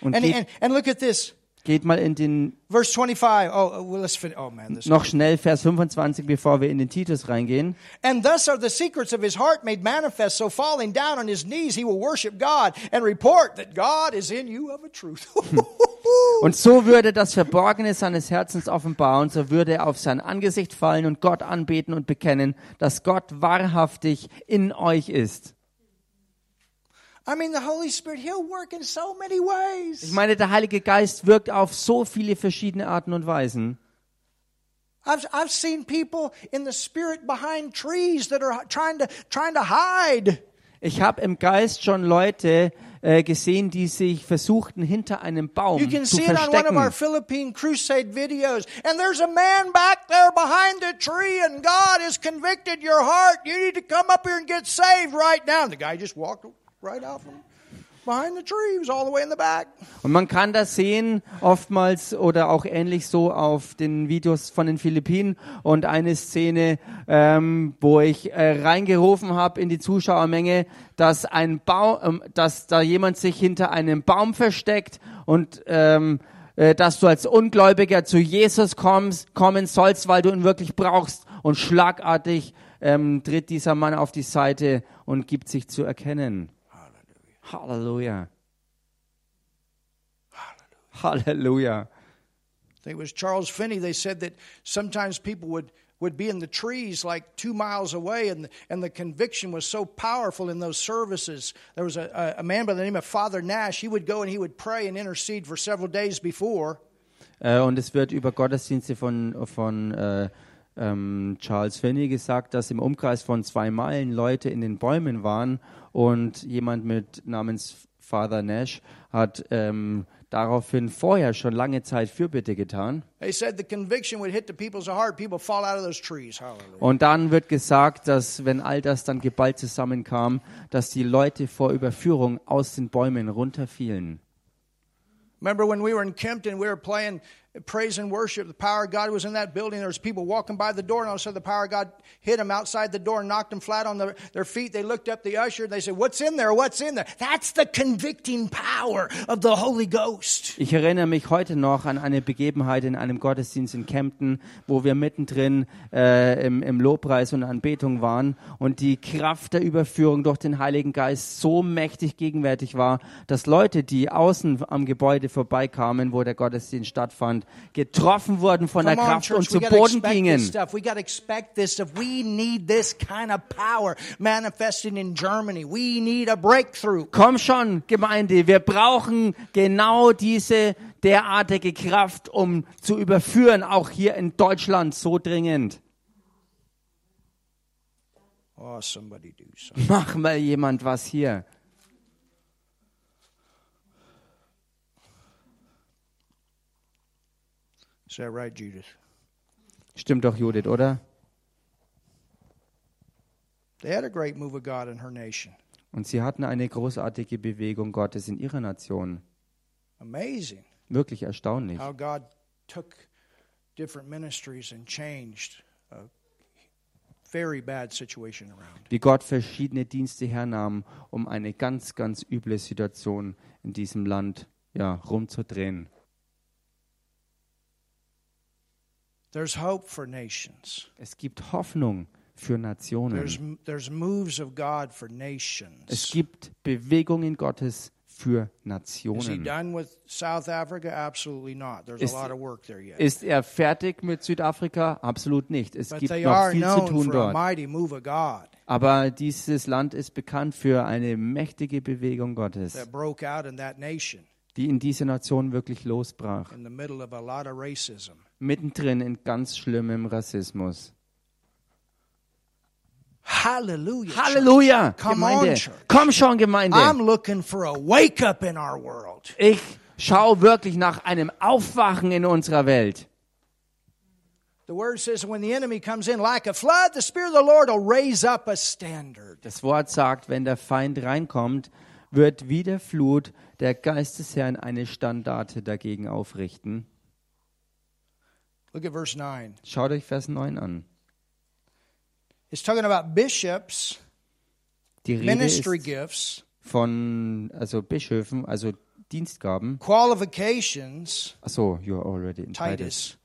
Und And, and, and look at this. Geht mal in den Verse 25. Oh, well, let's finish. Oh, man. This noch schnell Vers 25, bevor wir in den Titus reingehen. And thus are the secrets of his heart made manifest. So falling down on his knees, he will worship God and report that God is in you of a truth. Und so würde das Verborgene seines Herzens offenbaren, so würde er auf sein Angesicht fallen und Gott anbeten und bekennen, dass Gott wahrhaftig in euch ist. I mean, the Holy Spirit, he'll work in so many ways. Ich meine, der Heilige Geist wirkt auf so viele verschiedene Arten und Weisen. Ich habe im Geist schon Leute äh, gesehen, die sich versuchten, hinter einem Baum You can zu see it on one of our verstecken. Philippine crusade videos. And there's a man back there behind the tree, and God has convicted your heart. You need to come up here and get saved right now. And the guy just walked right out from behind the tree. He was all the way in the back. Und man kann das sehen, oftmals oder auch ähnlich so auf den Videos von den Philippinen. Und eine Szene, ähm, wo ich äh, reingerufen habe in die Zuschauermenge, dass ein Baum, ähm, dass da jemand sich hinter einem Baum versteckt und ähm, äh, dass du als Ungläubiger zu Jesus kommst, kommen sollst, weil du ihn wirklich brauchst. Und schlagartig ähm, tritt dieser Mann auf die Seite und gibt sich zu erkennen. Halleluja. Hallelujah. I think it was Charles Finney. They said that sometimes people would, would be in the trees like two miles away, and, and the conviction was so powerful in those services. There was a, a, a man by the name of Father Nash. He would go and he would pray and intercede for several days before. Äh, und es wird über Gottesdienste von, von äh, ähm, Charles Finney gesagt, dass im Umkreis von zwei Meilen Leute in den Bäumen waren und jemand mit namens Father Nash hat ähm, daraufhin vorher schon lange Zeit Fürbitte getan. They said the conviction would hit the people's heart. People fall out of those trees. Hallelujah. Und dann wird gesagt, dass wenn all das dann geballt zusammenkam, dass die Leute vor Überführung aus den Bäumen runterfielen. Remember when we were in Kempton, we were playing praise and worship. The power of God was in that building. There was people walking by the door, and all of a sudden the power of God hit them outside the door and knocked them flat on their, their feet. They looked up the usher they said, What's in there? What's in there? That's the convicting power of the Holy Ghost. Ich erinnere mich heute noch an eine Begebenheit in einem Gottesdienst in Kempten, wo wir mittendrin äh, im, im Lobpreis und Anbetung waren und die Kraft der Überführung durch den Heiligen Geist so mächtig gegenwärtig war, dass Leute, die außen am Gebäude vorbeikamen, wo der Gottesdienst stattfand, getroffen wurden von der Kraft und zu Boden gingen. Komm schon, Gemeinde, wir brauchen genau diese derartige Kraft, um zu überführen, auch hier in Deutschland so dringend. Oh. Mach mal jemand was hier. Is that right, Judith? Stimmt doch, Judith, oder? They had a great move of God in her nation. Und sie hatten eine großartige Bewegung Gottes in ihrer Nation. Amazing Wirklich erstaunlich. how God took different ministries and changed a very bad situation around. Wie Gott verschiedene Dienste hernahm, um eine ganz, ganz üble Situation in diesem Land ja, rumzudrehen. There's hope for nations. Es gibt Hoffnung für Nationen. There's there's moves of God for Es nations. gibt Bewegungen Gottes für Is he Nationen. done with South Africa? Absolutely not. There's Ist- a lot of work there yet. Ist er fertig mit Südafrika? Absolut nicht. Es But gibt noch viel zu known tun dort. mighty move of God Aber dieses Land ist bekannt für eine mächtige Bewegung Gottes, that broke out in that nation die in diese Nation wirklich losbrach. in the middle of a lot of racism. Mittendrin in ganz schlimmem Rassismus. Halleluja! On, Gemeinde. Komm schon, Gemeinde. I'm looking for a wake up in our world. Ich schaue wirklich nach einem Aufwachen in unserer Welt. The word says when the enemy comes in like a flood, the Spirit of the Lord will raise up a standard. Das Wort sagt, wenn der Feind reinkommt, wird wie der Flut der Geist des Herrn eine Standarte dagegen aufrichten. Look at verse 9. Schaut euch Vers 9 an. It's talking about bishops, Die Rede ministry ist gifts, von also Bischöfen, also Dienstgaben. qualifications, Achso, you're already in Titus. Titus.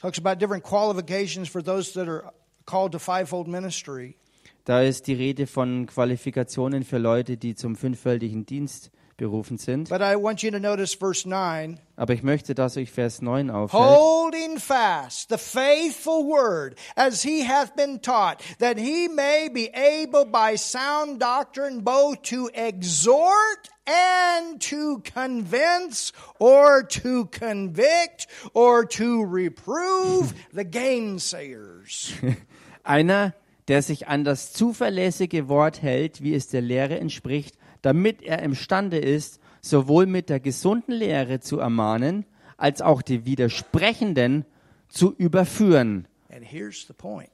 Talks about different qualifications for those that are called to fivefold ministry. Da ist die Rede von Qualifikationen für Leute, die zum fünffältigen Dienst berufen sind. But I want you to notice verse 9 Aber ich möchte, dass euch Vers 9 auffällt. holding fast the faithful word as he hath been taught, that he may be able by sound doctrine both to exhort and to convince or to convict or to reprove the gainsayers. Einer, der sich an das zuverlässige Wort hält, wie es der Lehre entspricht, damit er imstande ist, sowohl mit der gesunden Lehre zu ermahnen, als auch die Widersprechenden zu überführen, And here's the point.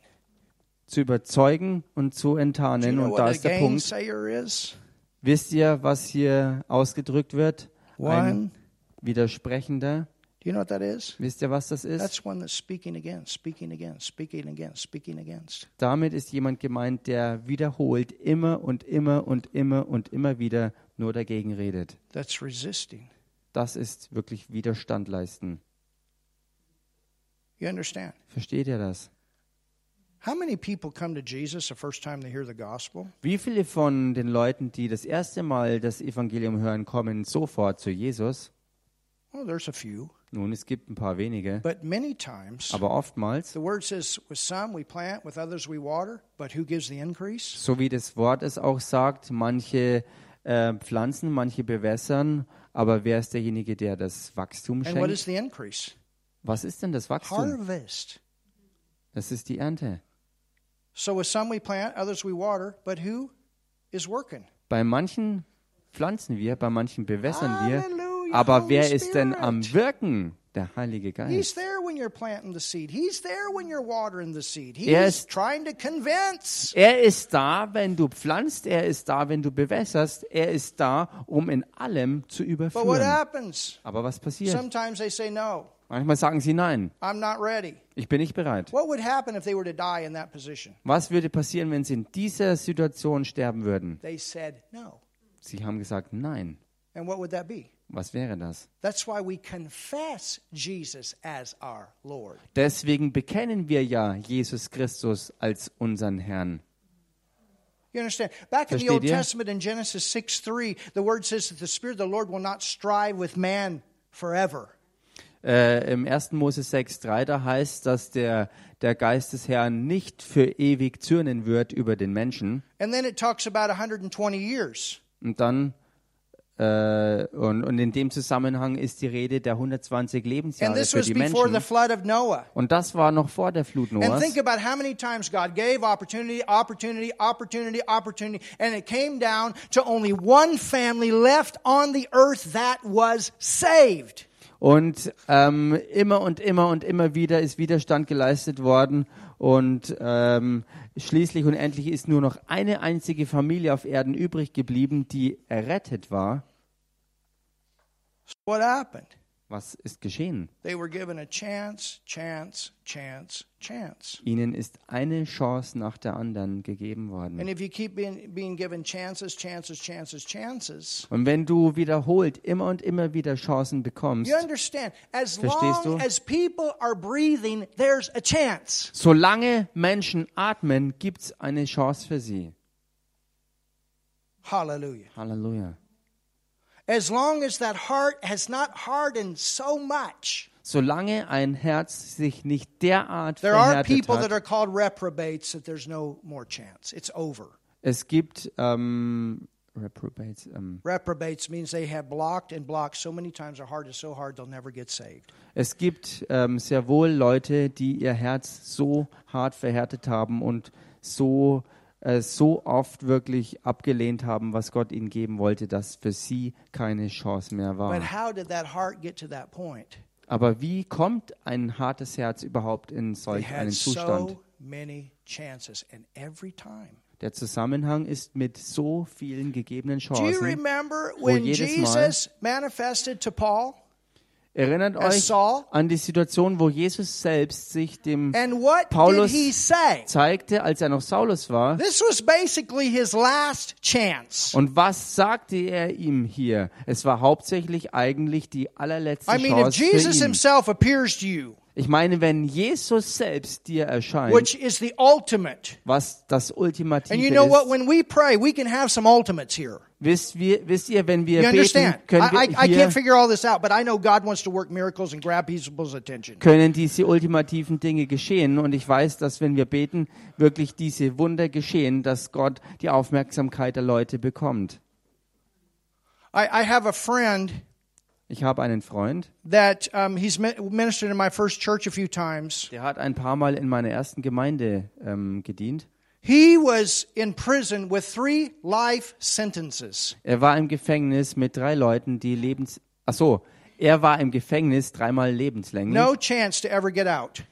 zu überzeugen und zu enttarnen. Und da ist der Punkt. Wisst ihr, was hier ausgedrückt wird? One. Ein Widersprechender. Do you know what that is? Wisst ihr, was das ist? That's one that's speaking against, speaking against, speaking against, speaking against. Damit ist jemand gemeint, der wiederholt immer und immer und immer und immer wieder nur dagegen redet. That's resisting. Das ist wirklich Widerstand leisten. You understand? Versteht ihr das? How many people come to Jesus the first time they hear the gospel? Wie viele von den Leuten, die das erste Mal das Evangelium hören, kommen sofort zu Jesus? Well, there's a few. Nun, es gibt ein paar wenige, But many times, aber oftmals, the word says, with some we plant, with others we water, but who gives the increase? so wie das Wort es auch sagt, manche äh, pflanzen, manche bewässern, aber wer ist derjenige, der das Wachstum And what is schenkt? the increase? Was ist denn das Wachstum? Harvest. Das ist die Ernte. So with some we plant, others we water, but who is working? Bei manchen pflanzen wir, bei manchen bewässern wir, Hallelujah, aber wer ist denn am Wirken? Der Heilige Geist. there when you're planting the seed. He's there when you're watering the seed. He's Er ist- trying to convince. Er ist da, wenn du pflanzt, er ist da, wenn du bewässerst, er ist da, um in allem zu überführen. Aber was passiert? Sometimes they say, No, Manchmal sagen sie nein, I'm not ready. ich bin nicht bereit. What would happen if they were to die in that position? Was würde passieren, wenn sie in dieser Situation sterben würden? They said no. Sie haben gesagt nein. And what would that be? Was wäre das? That's why we confess Jesus as our Lord. Deswegen bekennen wir ja Jesus Christus als unseren Herrn. You understand? Back in the Old? Testament in Genesis 6 3, the word says that the Spirit of the Lord will not strive with man forever. Äh, Im 1. Mose 6,3, da heißt, dass der, der Geist des Herrn nicht für ewig zürnen wird über den Menschen. And then it talks about 120 years. Und dann, äh, und, und in dem Zusammenhang ist die Rede der 120 And Lebensjahre this für die Menschen. Und das war noch vor der Flut And Noahs. think about how many times God gave opportunity, opportunity, opportunity, opportunity, and it came down to only one family left on the earth that was saved. Und ähm, immer und immer und immer wieder ist Widerstand geleistet worden. Und ähm, schließlich und endlich ist nur noch eine einzige Familie auf Erden übrig geblieben, die errettet war. What happened? Was ist geschehen? They were given a chance, chance, chance, chance. Ihnen ist eine Chance nach der anderen gegeben worden. And if you keep being, being given chances, chances, chances, chances, Und wenn du wiederholt immer und immer wieder Chancen bekommst, you understand, as Verstehst long du? as people are breathing, there's a chance. solange Menschen atmen, gibt's eine Chance für sie. Hallelujah. Halleluja. As long as that heart has not hardened so much, Solange ein Herz sich nicht derart there are people that are called reprobates that there's no more chance. It's over. es gibt ähm, Reprobates, ähm, Reprobates means they have blocked and blocked so many times. Their heart is so hard they'll never get saved. Es gibt ähm, sehr wohl Leute, die ihr Herz so hart verhärtet haben und so, äh, so oft wirklich abgelehnt haben, was Gott ihnen geben wollte, dass für sie keine Chance mehr war. But how did that heart get to that point? Aber wie kommt ein hartes Herz überhaupt in They solch einen had Zustand? so many chances, and every time. Der Zusammenhang ist mit so vielen gegebenen Do you Chancen. remember when jedes Mal- Jesus manifested to Paul? Erinnert euch an die Situation, wo Jesus selbst sich dem Paulus- zeigte, als er noch Saulus war. This was basically his last chance. Und was sagte er ihm hier? Es war hauptsächlich eigentlich die allerletzte I mean, if Chance Jesus für ihn. himself appears to you, Ich meine, wenn Jesus selbst dir erscheint, which is the ultimate, was das Ultimative and you know what? ist, When we pray, we can have some ultimates here. wisst, wir, wisst ihr, wenn wir You beten, understand? können I, I, wir hier can't figure all this out, but I know God wants to work miracles and grab people's attention. können diese ultimativen Dinge geschehen. Und ich weiß, dass wenn wir beten, wirklich diese Wunder geschehen, dass Gott die Aufmerksamkeit der Leute bekommt. I, I have a friend Ich habe einen Freund, that um, he's mi- ministered in my first church a few times. der hat ein paar Mal in meiner ersten Gemeinde ähm, gedient. He was in prison with three life sentences. Er war im Gefängnis mit drei Leuten, die lebens... Ach so, er war im Gefängnis dreimal lebenslänglich No chance to ever get out.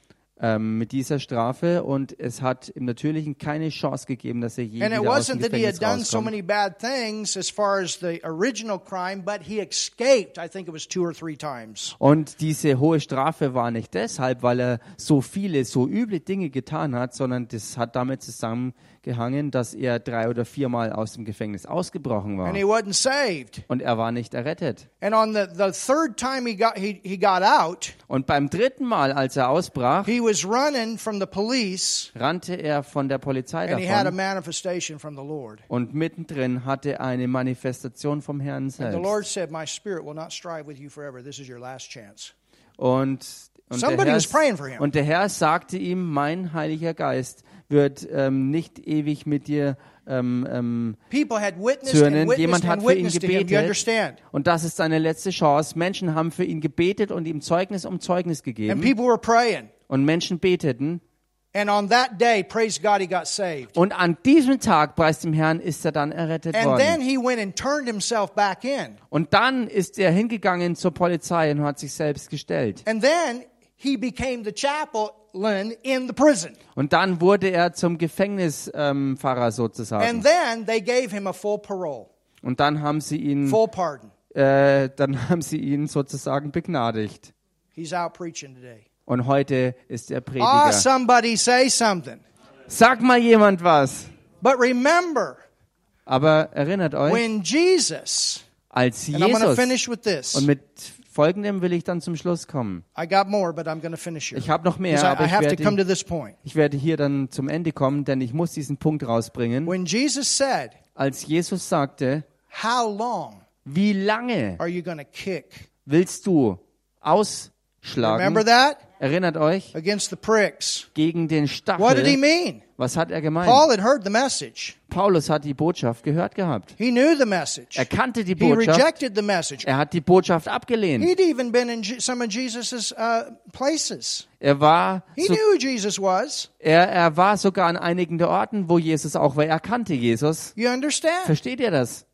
Ähm, mit dieser Strafe und es hat im Natürlichen keine Chance gegeben, dass er je And it wieder aus dem wasn't that he Gefängnis so rauskommt. crime. Und diese hohe Strafe war nicht deshalb, weil er so viele, so üble Dinge getan hat, sondern das hat damit zusammengehangen, dass er drei oder viermal aus dem Gefängnis ausgebrochen war. Und er war nicht errettet. And on the, the third time he got, he, he got out, Und beim dritten Mal, als er ausbrach, he was running from the police rannte er von der Polizei and he had a davon. manifestation from the Lord. Und mittendrin hatte er eine Manifestation vom Herrn selbst. Lord said, My spirit will not strive with you forever. This is your last chance. Und, und, der Somebody Herr, was praying for him. und der Herr sagte ihm, mein Heiliger Geist wird ähm, nicht ewig mit dir ähm, ähm, People had witnessed zürnen. Jemand hat für ihn gebetet. Und das ist seine letzte Chance. Menschen haben für ihn gebetet und ihm Zeugnis um Zeugnis And gegeben. people were praying. Und Menschen beteten. And on that day, praise God, he got saved. Und an diesem Tag, preis dem Herrn, ist er dann errettet And then worden. he went and turned himself back in. Und dann ist er hingegangen zur Polizei und hat sich selbst gestellt. And then he became the chaplain in the prison. Und dann wurde er zum Gefängnispfarrer ähm, sozusagen. And then they gave him a full parole, Und dann haben sie ihn, full pardon. äh, dann haben sie ihn sozusagen begnadigt. He's out preaching today. Und heute ist er Ah, Prediger. somebody say something. Sag mal jemand was. But remember, Aber erinnert euch, when Jesus, als and I'm Jesus, finish with this. und mit folgendem will ich dann zum Schluss kommen. I got more, but I'm going to finish here. Ich habe noch mehr, I, aber I ich to werde, to point. ich werde hier dann zum Ende kommen, denn ich muss diesen Punkt rausbringen. When Jesus said, Als Jesus sagte, How long wie lange are you going to kick? willst du ausschlagen? Erinnert euch, Against the pricks. gegen den What did he Stachel. mean? Was hat er gemeint? Paul had heard the message. Paulus hat die Botschaft gehört gehabt. He knew the message. Er kannte die He Botschaft. rejected the message. Er hat die Botschaft abgelehnt. He'd even been in some of Jesus's uh, places. Er war, He so, knew who Jesus was. er, er war sogar an einigen der Orten, wo Jesus auch war. Er kannte Jesus. You understand? Versteht ihr das?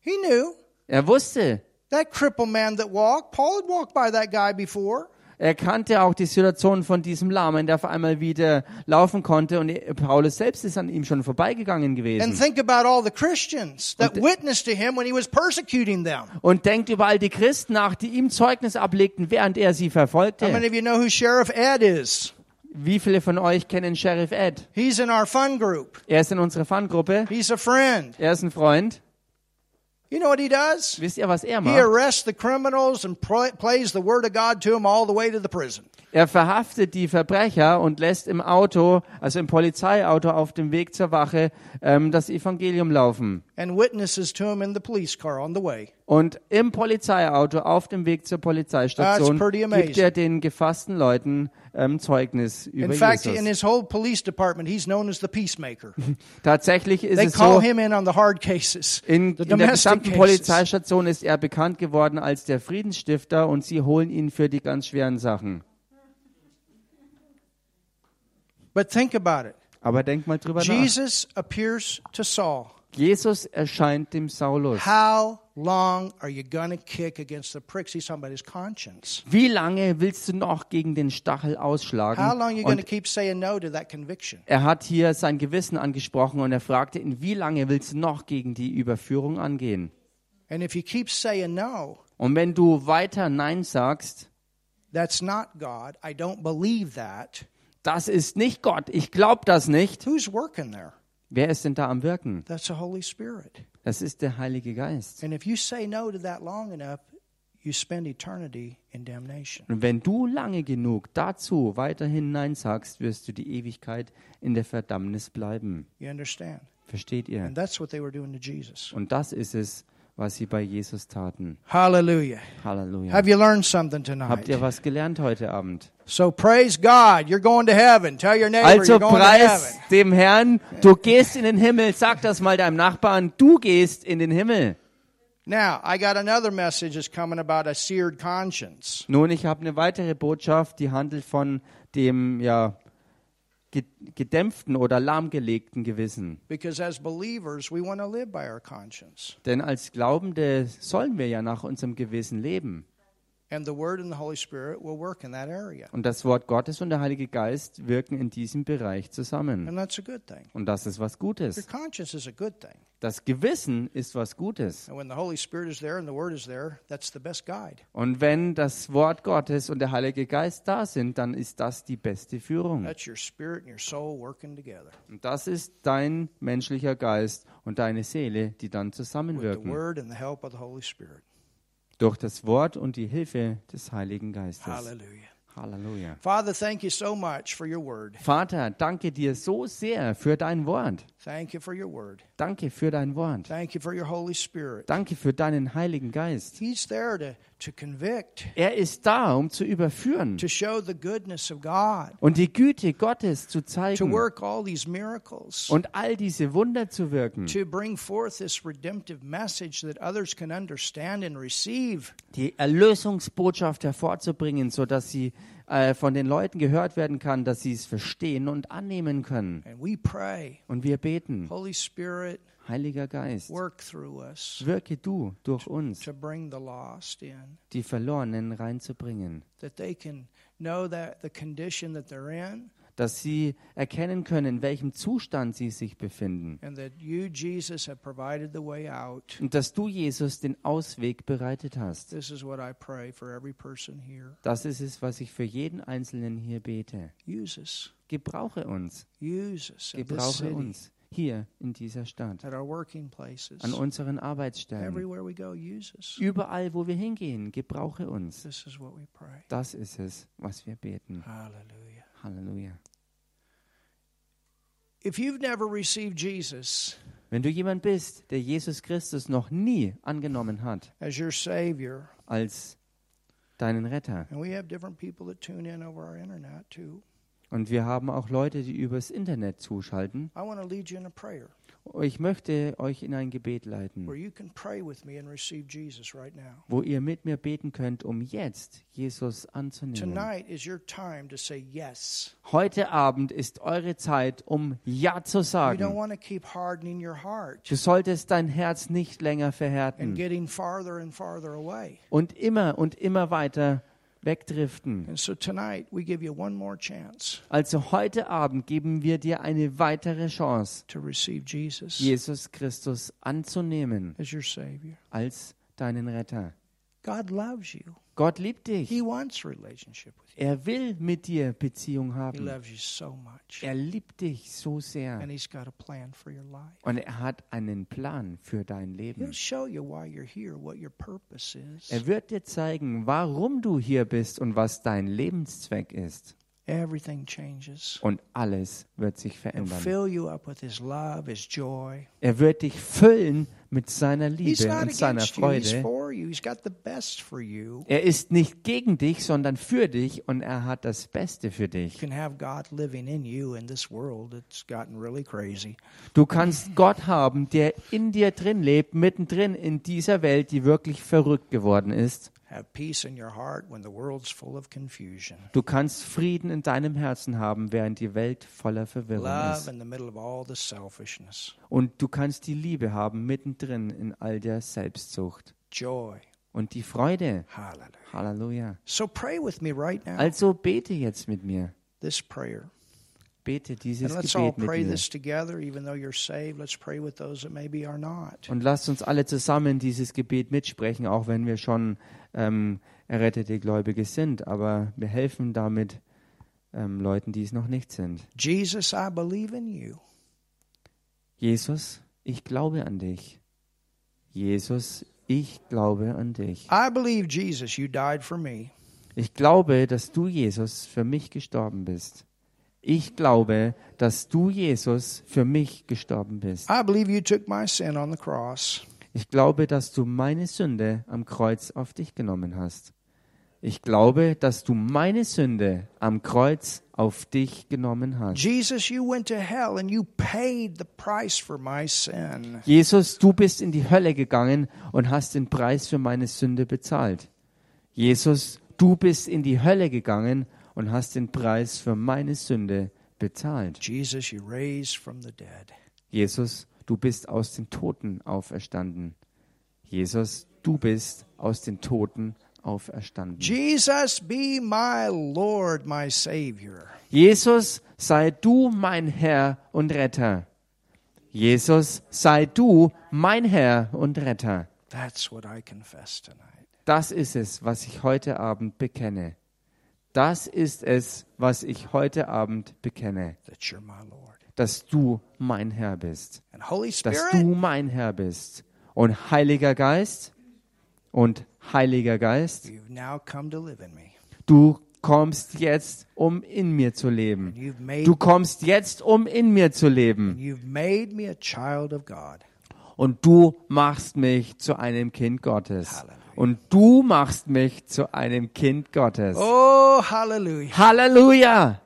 He knew Er wusste. That crippled man that walked. Paul had walked by that guy before. Er kannte auch die Situation von diesem Lahmen, der auf einmal wieder laufen konnte und Paulus selbst ist an ihm schon vorbeigegangen And gewesen. think about all the Christians that witnessed to him when he was persecuting them. Und denkt über all die Christen nach, die ihm Zeugnis ablegten, während er sie How verfolgte. many of you know who Sheriff Ed is? Wie viele von euch kennen Sheriff Ed? He's in our fun group. Er ist in unserer Fangruppe. He's a friend. Er ist ein Freund. You know what he does? Wisst ihr, was er He arrests the criminals and pl- plays the word of God to them all the way to the prison. Er verhaftet die Verbrecher und lässt im Auto, also im Polizeiauto auf dem Weg zur Wache, ähm, das Evangelium laufen. and witnesses to him in the police car on the way. Und im Polizeiauto auf dem Weg zur Polizeistation gibt er den gefassten Leuten ähm, Zeugnis über In fact, Jesus. in his whole police department, he's known as the peacemaker. Tatsächlich ist They es call so, him in on the hard cases, in, the in der gesamten cases. Polizeistation ist er bekannt geworden als der Friedensstifter und sie holen ihn für die ganz schweren Sachen. But think about it. Aber denk mal drüber nach. Jesus appears to Saul. Jesus erscheint dem Saulus. How long are you going to kick against the pricks? About his conscience. Wie lange willst du noch gegen den Stachel ausschlagen? How long are you going to Und keep saying no to that conviction? er hat hier sein Gewissen angesprochen und er fragte ihn, wie lange willst du noch gegen die Überführung angehen? And if you keep saying no, Und wenn du weiter Nein sagst, that's not God. I don't believe that. Das ist nicht Gott, ich glaube das nicht. Who's working there? Wer ist denn da am Wirken? That's the Holy Spirit. Das ist der Heilige Geist. And if you say no to that long enough, you spend eternity in damnation. Und wenn du lange genug dazu weiterhin Nein sagst, wirst du die Ewigkeit in der Verdammnis bleiben. You understand? Versteht ihr? And that's what they were doing to Jesus. Und das ist es, was sie bei Jesus taten. Hallelujah. Halleluja. Have you learned something Habt ihr tonight? was gelernt heute Abend? So praise God. You're going to heaven. Tell your neighbor Also you're going to preis heaven. dem Herrn, du gehst in den Himmel. Sag das mal deinem Nachbarn, du gehst in den Himmel. Now, I got another message that's coming about a seared conscience. Nun, ich habe eine weitere Botschaft, die handelt von dem ja gedämpften oder lahmgelegten Gewissen. Because as believers, we want to live by our conscience. Denn als Glaubende sollen wir ja nach unserem Gewissen leben. And the Word and the Holy Spirit will work in that area. Und das Wort Gottes und der Heilige Geist wirken in diesem Bereich zusammen. And that's a good thing. Und das ist was Your Gutes. conscience is a good thing. Das Gewissen ist was Gutes. And when the Holy Spirit is there and the Word is there, that's the best guide. Und wenn das Wort Gottes und der Heilige Geist da sind, dann ist das die beste Führung. That's your spirit and your soul working together Und das ist dein menschlicher Geist und deine Seele, die dann with the zusammenwirken. Word and the help of the Holy Spirit. Durch das Wort und die Hilfe des Heiligen Geistes. Halleluja. Father, thank you so much for your Word. Vater, danke dir so sehr für dein Wort. Thank you for your Word. Danke für dein Wort. Thank you for your Holy Spirit. Danke für deinen Heiligen Geist. He's there to, to convict, Er ist da, um zu überführen to show the goodness of God, und die Güte Gottes zu to zeigen work all these miracles, und all diese Wunder zu wirken. to bring forth this redemptive message that others can understand and receive. Die Erlösungsbotschaft hervorzubringen, sodass sie äh, von den Leuten gehört werden kann, dass sie es verstehen und annehmen können. And we pray, Und wir beten, Holy Spirit, Heiliger Geist, work through us wirke du durch uns, to bring the lost in, die Verlorenen reinzubringen, that they can know that the condition that they're in, dass sie erkennen können, in welchem Zustand sie sich befinden. and that you, Jesus, have provided the way out. Und dass du, Jesus, den Ausweg bereitet hast. This is what I pray for every person here. Das ist es, was ich für jeden Einzelnen hier bete. Use us. Gebrauche uns, Use us in this gebrauche uns hier in dieser Stadt, at our working places, an unseren Arbeitsstellen, everywhere we go. Use us. überall, wo wir hingehen. Gebrauche uns. This is what we pray. Das ist es, was wir beten. Hallelujah. Halleluja. If you've never received Jesus Wenn du jemand bist, der Jesus Christus noch nie angenommen hat as your Savior, als deinen Retter, and we have different people that tune in over our internet too, und wir haben auch Leute, die übers Internet zuschalten, I want to lead you in a prayer ich möchte euch in ein Gebet leiten, wo ihr mit mir beten könnt, um jetzt Jesus anzunehmen. Tonight is your time to say yes. Heute Abend ist eure Zeit, um Ja zu You don't sagen. want to keep hardening your heart Du solltest dein Herz nicht länger and verhärten getting farther and farther away. und immer und immer weiter wegdriften. Also heute Abend geben wir dir eine weitere Chance, Jesus Christus anzunehmen als deinen Retter. God loves you. Gott liebt dich. He wants relationship with you. Er will mit dir Beziehung He haben. loves you so much. Er liebt dich so sehr. And He's got a plan for your life. Und er hat einen Plan für dein He'll Leben. show you why you're here, what your purpose is. Er wird dir zeigen, warum du hier bist und was dein Lebenszweck ist. Everything changes. Und alles wird sich verändern. fill you up with His love, His joy. Er wird dich füllen mit seiner He's Liebe not und seiner Freude. for you. He's got the best for you. Er ist nicht gegen dich, sondern für dich und er hat das Beste für You dich. Du kannst Gott haben, der in dir drin lebt, mittendrin in dieser Welt, die wirklich verrückt geworden ist. Have peace in your heart when the world's full of confusion. Du kannst Frieden in deinem Herzen haben, während die Welt voller Verwirrung Love ist. in the middle of all the selfishness. Und du kannst die Liebe haben, mittendrin in all der Selbstsucht. Joy. Und die Freude. Hallelujah. Halleluja. So pray with me right now. Also bete jetzt mit mir. This prayer. Bete dieses Gebet mit mir. Und lasst uns alle zusammen dieses Gebet mitsprechen, auch wenn wir schon ähm, errettete Gläubige sind. Aber wir helfen damit ähm, Leuten, die es noch nicht sind. Jesus, I believe in you. Jesus, ich glaube an dich. Jesus, ich glaube an dich. I believe, Jesus, you died for me. Ich glaube, dass du, Jesus, für mich gestorben bist. Ich glaube, dass du, Jesus, für mich gestorben bist. I believe you took my sin on the cross. Ich glaube, dass du meine Sünde am Kreuz auf dich genommen hast. Ich glaube, dass du meine Sünde am Kreuz auf dich genommen hast. Jesus, you went to hell and you paid the price for my sin. Jesus, du bist in die Hölle gegangen und hast den Preis für meine Sünde bezahlt. Jesus, du bist in die Hölle gegangen und hast den Preis für meine Sünde bezahlt. Jesus, you raised from the dead. Jesus, du bist aus den Toten auferstanden. Jesus, du bist aus den Toten auferstanden. Jesus, be my Lord, my Savior. Jesus, sei du mein Herr und Retter. Jesus, sei du mein Herr und Retter. That's what I confess tonight. Das ist es, was ich heute Abend bekenne. Das ist es, was ich heute Abend bekenne, That you're my Lord. Dass du mein Herr bist. Dass du mein Herr bist. Und Heiliger Geist, und Heiliger Geist, du kommst jetzt, um in mir zu leben. Du kommst jetzt, um in mir zu leben. Und du machst mich zu einem Kind Gottes. Halleluja. Und du machst mich zu einem Kind Gottes. Oh, hallelujah. Halleluja!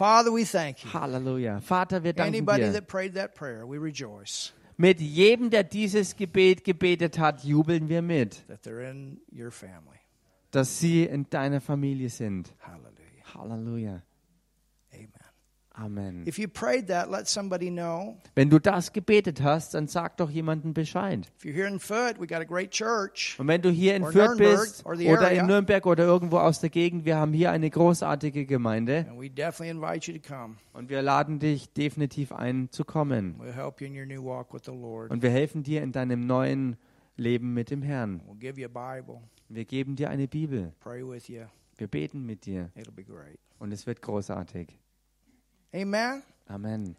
Father, we thank you. Halleluja. Vater, wir danken Anybody dir. that prayed that prayer, we rejoice Mit jedem, der dieses Gebet gebetet hat, jubeln wir mit, that they're in your family. dass sie in deiner Familie sind. Hallelujah. Halleluja. Amen. If you prayed that, let somebody know. Wenn du das gebetet hast, dann sag doch jemandem Bescheid. If you're here in Foot, we got a great church. Und wenn du hier in Fürth bist oder in Nürnberg oder irgendwo aus der Gegend, wir haben hier eine großartige Gemeinde And we definitely invite you to come. und wir laden dich definitiv ein zu kommen. We'll help you in your new walk with the Lord. Und wir helfen dir in deinem neuen Leben mit dem Herrn. We'll give you a Bible, Wir geben dir eine Bibel. pray with you. Wir beten mit dir It'll be great. und es wird großartig. Amen. Amen.